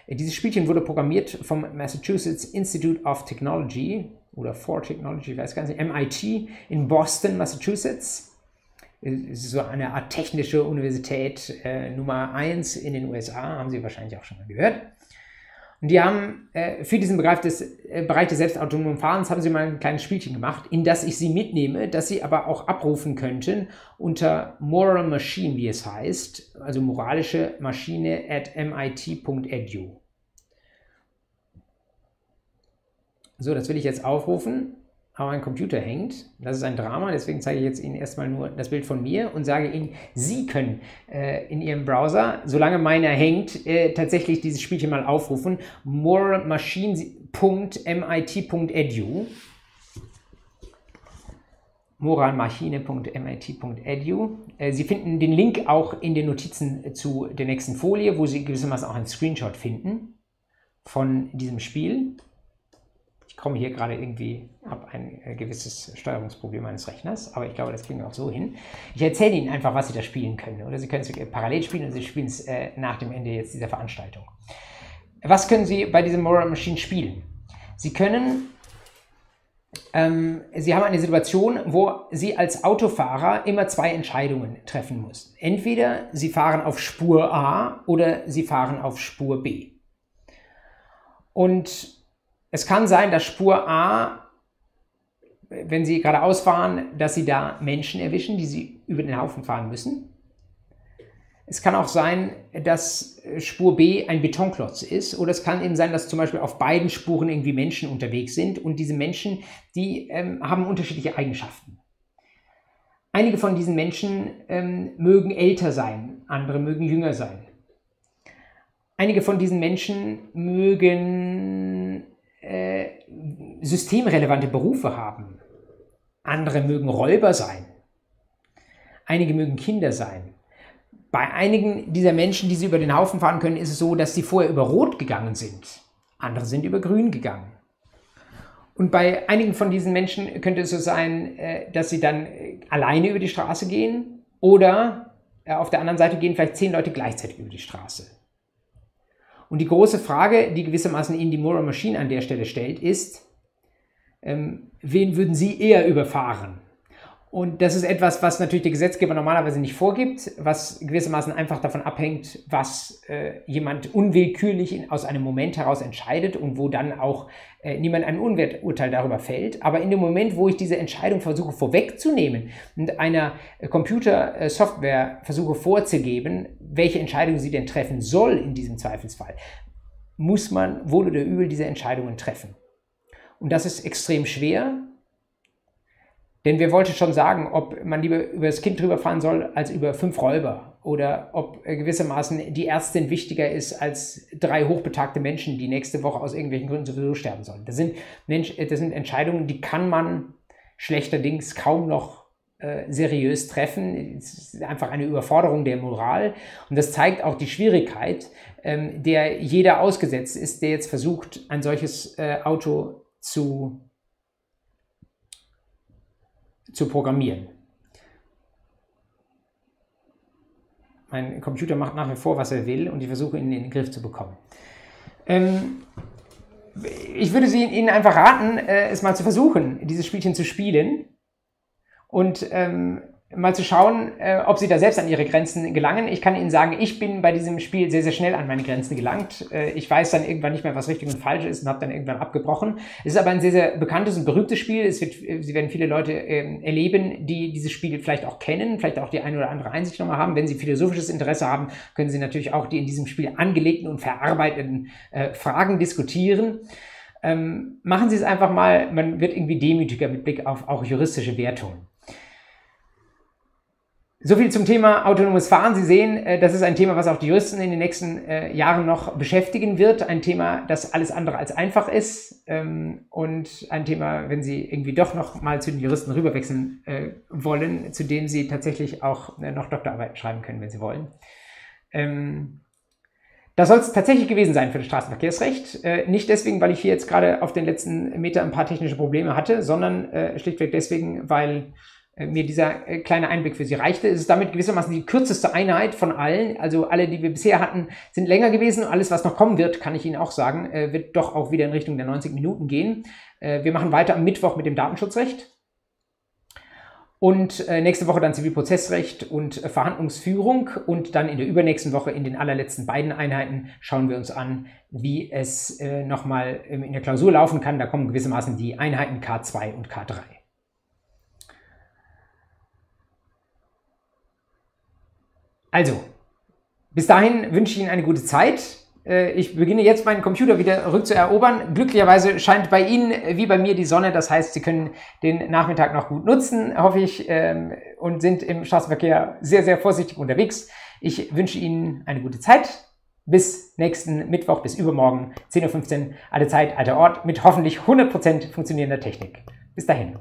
Speaker 1: Äh, dieses Spielchen wurde programmiert vom Massachusetts Institute of Technology oder for Technology, ich weiß gar nicht, MIT in Boston, Massachusetts so eine Art technische Universität äh, Nummer 1 in den USA, haben Sie wahrscheinlich auch schon mal gehört. Und die haben äh, für diesen Bereich des, äh, Bereich des selbstautonomen Fahrens haben sie mal ein kleines Spielchen gemacht, in das ich sie mitnehme, das sie aber auch abrufen könnten unter Moral Machine, wie es heißt, also moralische Maschine at mit.edu. So, das will ich jetzt aufrufen aber mein Computer hängt. Das ist ein Drama, deswegen zeige ich jetzt Ihnen erstmal nur das Bild von mir und sage Ihnen, Sie können äh, in Ihrem Browser, solange meiner hängt, äh, tatsächlich dieses Spielchen mal aufrufen. moremachine.mit.edu moralmachine.mit.edu. Äh, Sie finden den Link auch in den Notizen zu der nächsten Folie, wo Sie gewissermaßen auch einen Screenshot finden von diesem Spiel ich komme hier gerade irgendwie, habe ein äh, gewisses Steuerungsproblem meines Rechners, aber ich glaube, das kriegen wir auch so hin. Ich erzähle Ihnen einfach, was Sie da spielen können. Oder Sie können es parallel spielen und Sie spielen es äh, nach dem Ende jetzt dieser Veranstaltung. Was können Sie bei diesem Moral Machine spielen? Sie können, ähm, Sie haben eine Situation, wo Sie als Autofahrer immer zwei Entscheidungen treffen müssen. Entweder Sie fahren auf Spur A oder Sie fahren auf Spur B. Und es kann sein, dass Spur A, wenn Sie geradeaus fahren, dass Sie da Menschen erwischen, die Sie über den Haufen fahren müssen. Es kann auch sein, dass Spur B ein Betonklotz ist oder es kann eben sein, dass zum Beispiel auf beiden Spuren irgendwie Menschen unterwegs sind und diese Menschen, die ähm, haben unterschiedliche Eigenschaften. Einige von diesen Menschen ähm, mögen älter sein, andere mögen jünger sein. Einige von diesen Menschen mögen systemrelevante Berufe haben. Andere mögen Räuber sein. Einige mögen Kinder sein. Bei einigen dieser Menschen, die sie über den Haufen fahren können, ist es so, dass sie vorher über Rot gegangen sind. Andere sind über Grün gegangen. Und bei einigen von diesen Menschen könnte es so sein, äh, dass sie dann äh, alleine über die Straße gehen oder auf der anderen Seite gehen vielleicht zehn Leute gleichzeitig über die Straße. Und die große Frage, die gewissermaßen Ihnen die Moral Machine an der Stelle stellt, ist, ähm, wen würden Sie eher überfahren? Und das ist etwas, was natürlich der Gesetzgeber normalerweise nicht vorgibt, was gewissermaßen einfach davon abhängt, was äh, jemand unwillkürlich in, aus einem Moment heraus entscheidet und wo dann auch äh, niemand ein Unwerturteil darüber fällt. Aber in dem Moment, wo ich diese Entscheidung versuche vorwegzunehmen und einer Computersoftware versuche vorzugeben, welche Entscheidung sie denn treffen soll in diesem Zweifelsfall, muss man wohl oder übel diese Entscheidungen treffen. Und das ist extrem schwer, denn wir wollten schon sagen, ob man lieber über das Kind drüber fahren soll als über fünf Räuber oder ob gewissermaßen die Ärztin wichtiger ist als drei hochbetagte Menschen, die nächste Woche aus irgendwelchen Gründen sowieso sterben sollen. Das sind, Mensch, das sind Entscheidungen, die kann man schlechterdings kaum noch äh, seriös treffen. Es ist einfach eine Überforderung der Moral. Und das zeigt auch die Schwierigkeit, ähm, der jeder ausgesetzt ist, der jetzt versucht, ein solches äh, Auto zu zu programmieren. Mein Computer macht nach wie vor, was er will und ich versuche ihn in den Griff zu bekommen. Ähm, ich würde Sie, Ihnen einfach raten, äh, es mal zu versuchen, dieses Spielchen zu spielen und ähm, mal zu schauen, äh, ob Sie da selbst an Ihre Grenzen gelangen. Ich kann Ihnen sagen, ich bin bei diesem Spiel sehr, sehr schnell an meine Grenzen gelangt. Äh, ich weiß dann irgendwann nicht mehr, was richtig und falsch ist und habe dann irgendwann abgebrochen. Es ist aber ein sehr, sehr bekanntes und berühmtes Spiel. Es wird, äh, Sie werden viele Leute äh, erleben, die dieses Spiel vielleicht auch kennen, vielleicht auch die eine oder andere Einsicht nochmal haben. Wenn Sie philosophisches Interesse haben, können Sie natürlich auch die in diesem Spiel angelegten und verarbeiteten äh, Fragen diskutieren. Ähm, machen Sie es einfach mal, man wird irgendwie demütiger mit Blick auf auch juristische Wertungen. So viel zum Thema autonomes Fahren. Sie sehen, äh, das ist ein Thema, was auch die Juristen in den nächsten äh, Jahren noch beschäftigen wird. Ein Thema, das alles andere als einfach ist. Ähm, und ein Thema, wenn Sie irgendwie doch noch mal zu den Juristen rüberwechseln äh, wollen, zu dem Sie tatsächlich auch noch Doktorarbeiten schreiben können, wenn Sie wollen. Ähm, das soll es tatsächlich gewesen sein für das Straßenverkehrsrecht. nicht deswegen, weil ich hier jetzt gerade auf den letzten Meter ein paar technische Probleme hatte, sondern schlichtweg deswegen, weil mir dieser äh, kleine Einblick für Sie reichte. Es ist damit gewissermaßen die kürzeste Einheit von allen. Also alle, die wir bisher hatten, sind länger gewesen. Alles, was noch kommen wird, kann ich Ihnen auch sagen, äh, wird doch auch wieder in Richtung der 90 Minuten gehen. Wir machen weiter am Mittwoch mit dem Datenschutzrecht. Und nächste Woche dann Zivilprozessrecht und Verhandlungsführung. Und dann in der übernächsten Woche in den allerletzten beiden Einheiten schauen wir uns an, wie es nochmal in der Klausur laufen kann. Da kommen gewissermaßen die Einheiten K2 und K3. Also, bis dahin wünsche ich Ihnen eine gute Zeit. Äh, ich beginne jetzt meinen Computer wieder rückzuerobern. Glücklicherweise scheint bei Ihnen wie bei mir die Sonne. Das heißt, Sie können den Nachmittag noch gut nutzen, hoffe ich, ähm, und sind im Straßenverkehr sehr, sehr vorsichtig unterwegs. Ich wünsche Ihnen eine gute Zeit. Bis nächsten Mittwoch, bis übermorgen, 10.15 Uhr, alle Zeit, alter Ort, mit hoffentlich 100% funktionierender Technik. Bis dahin.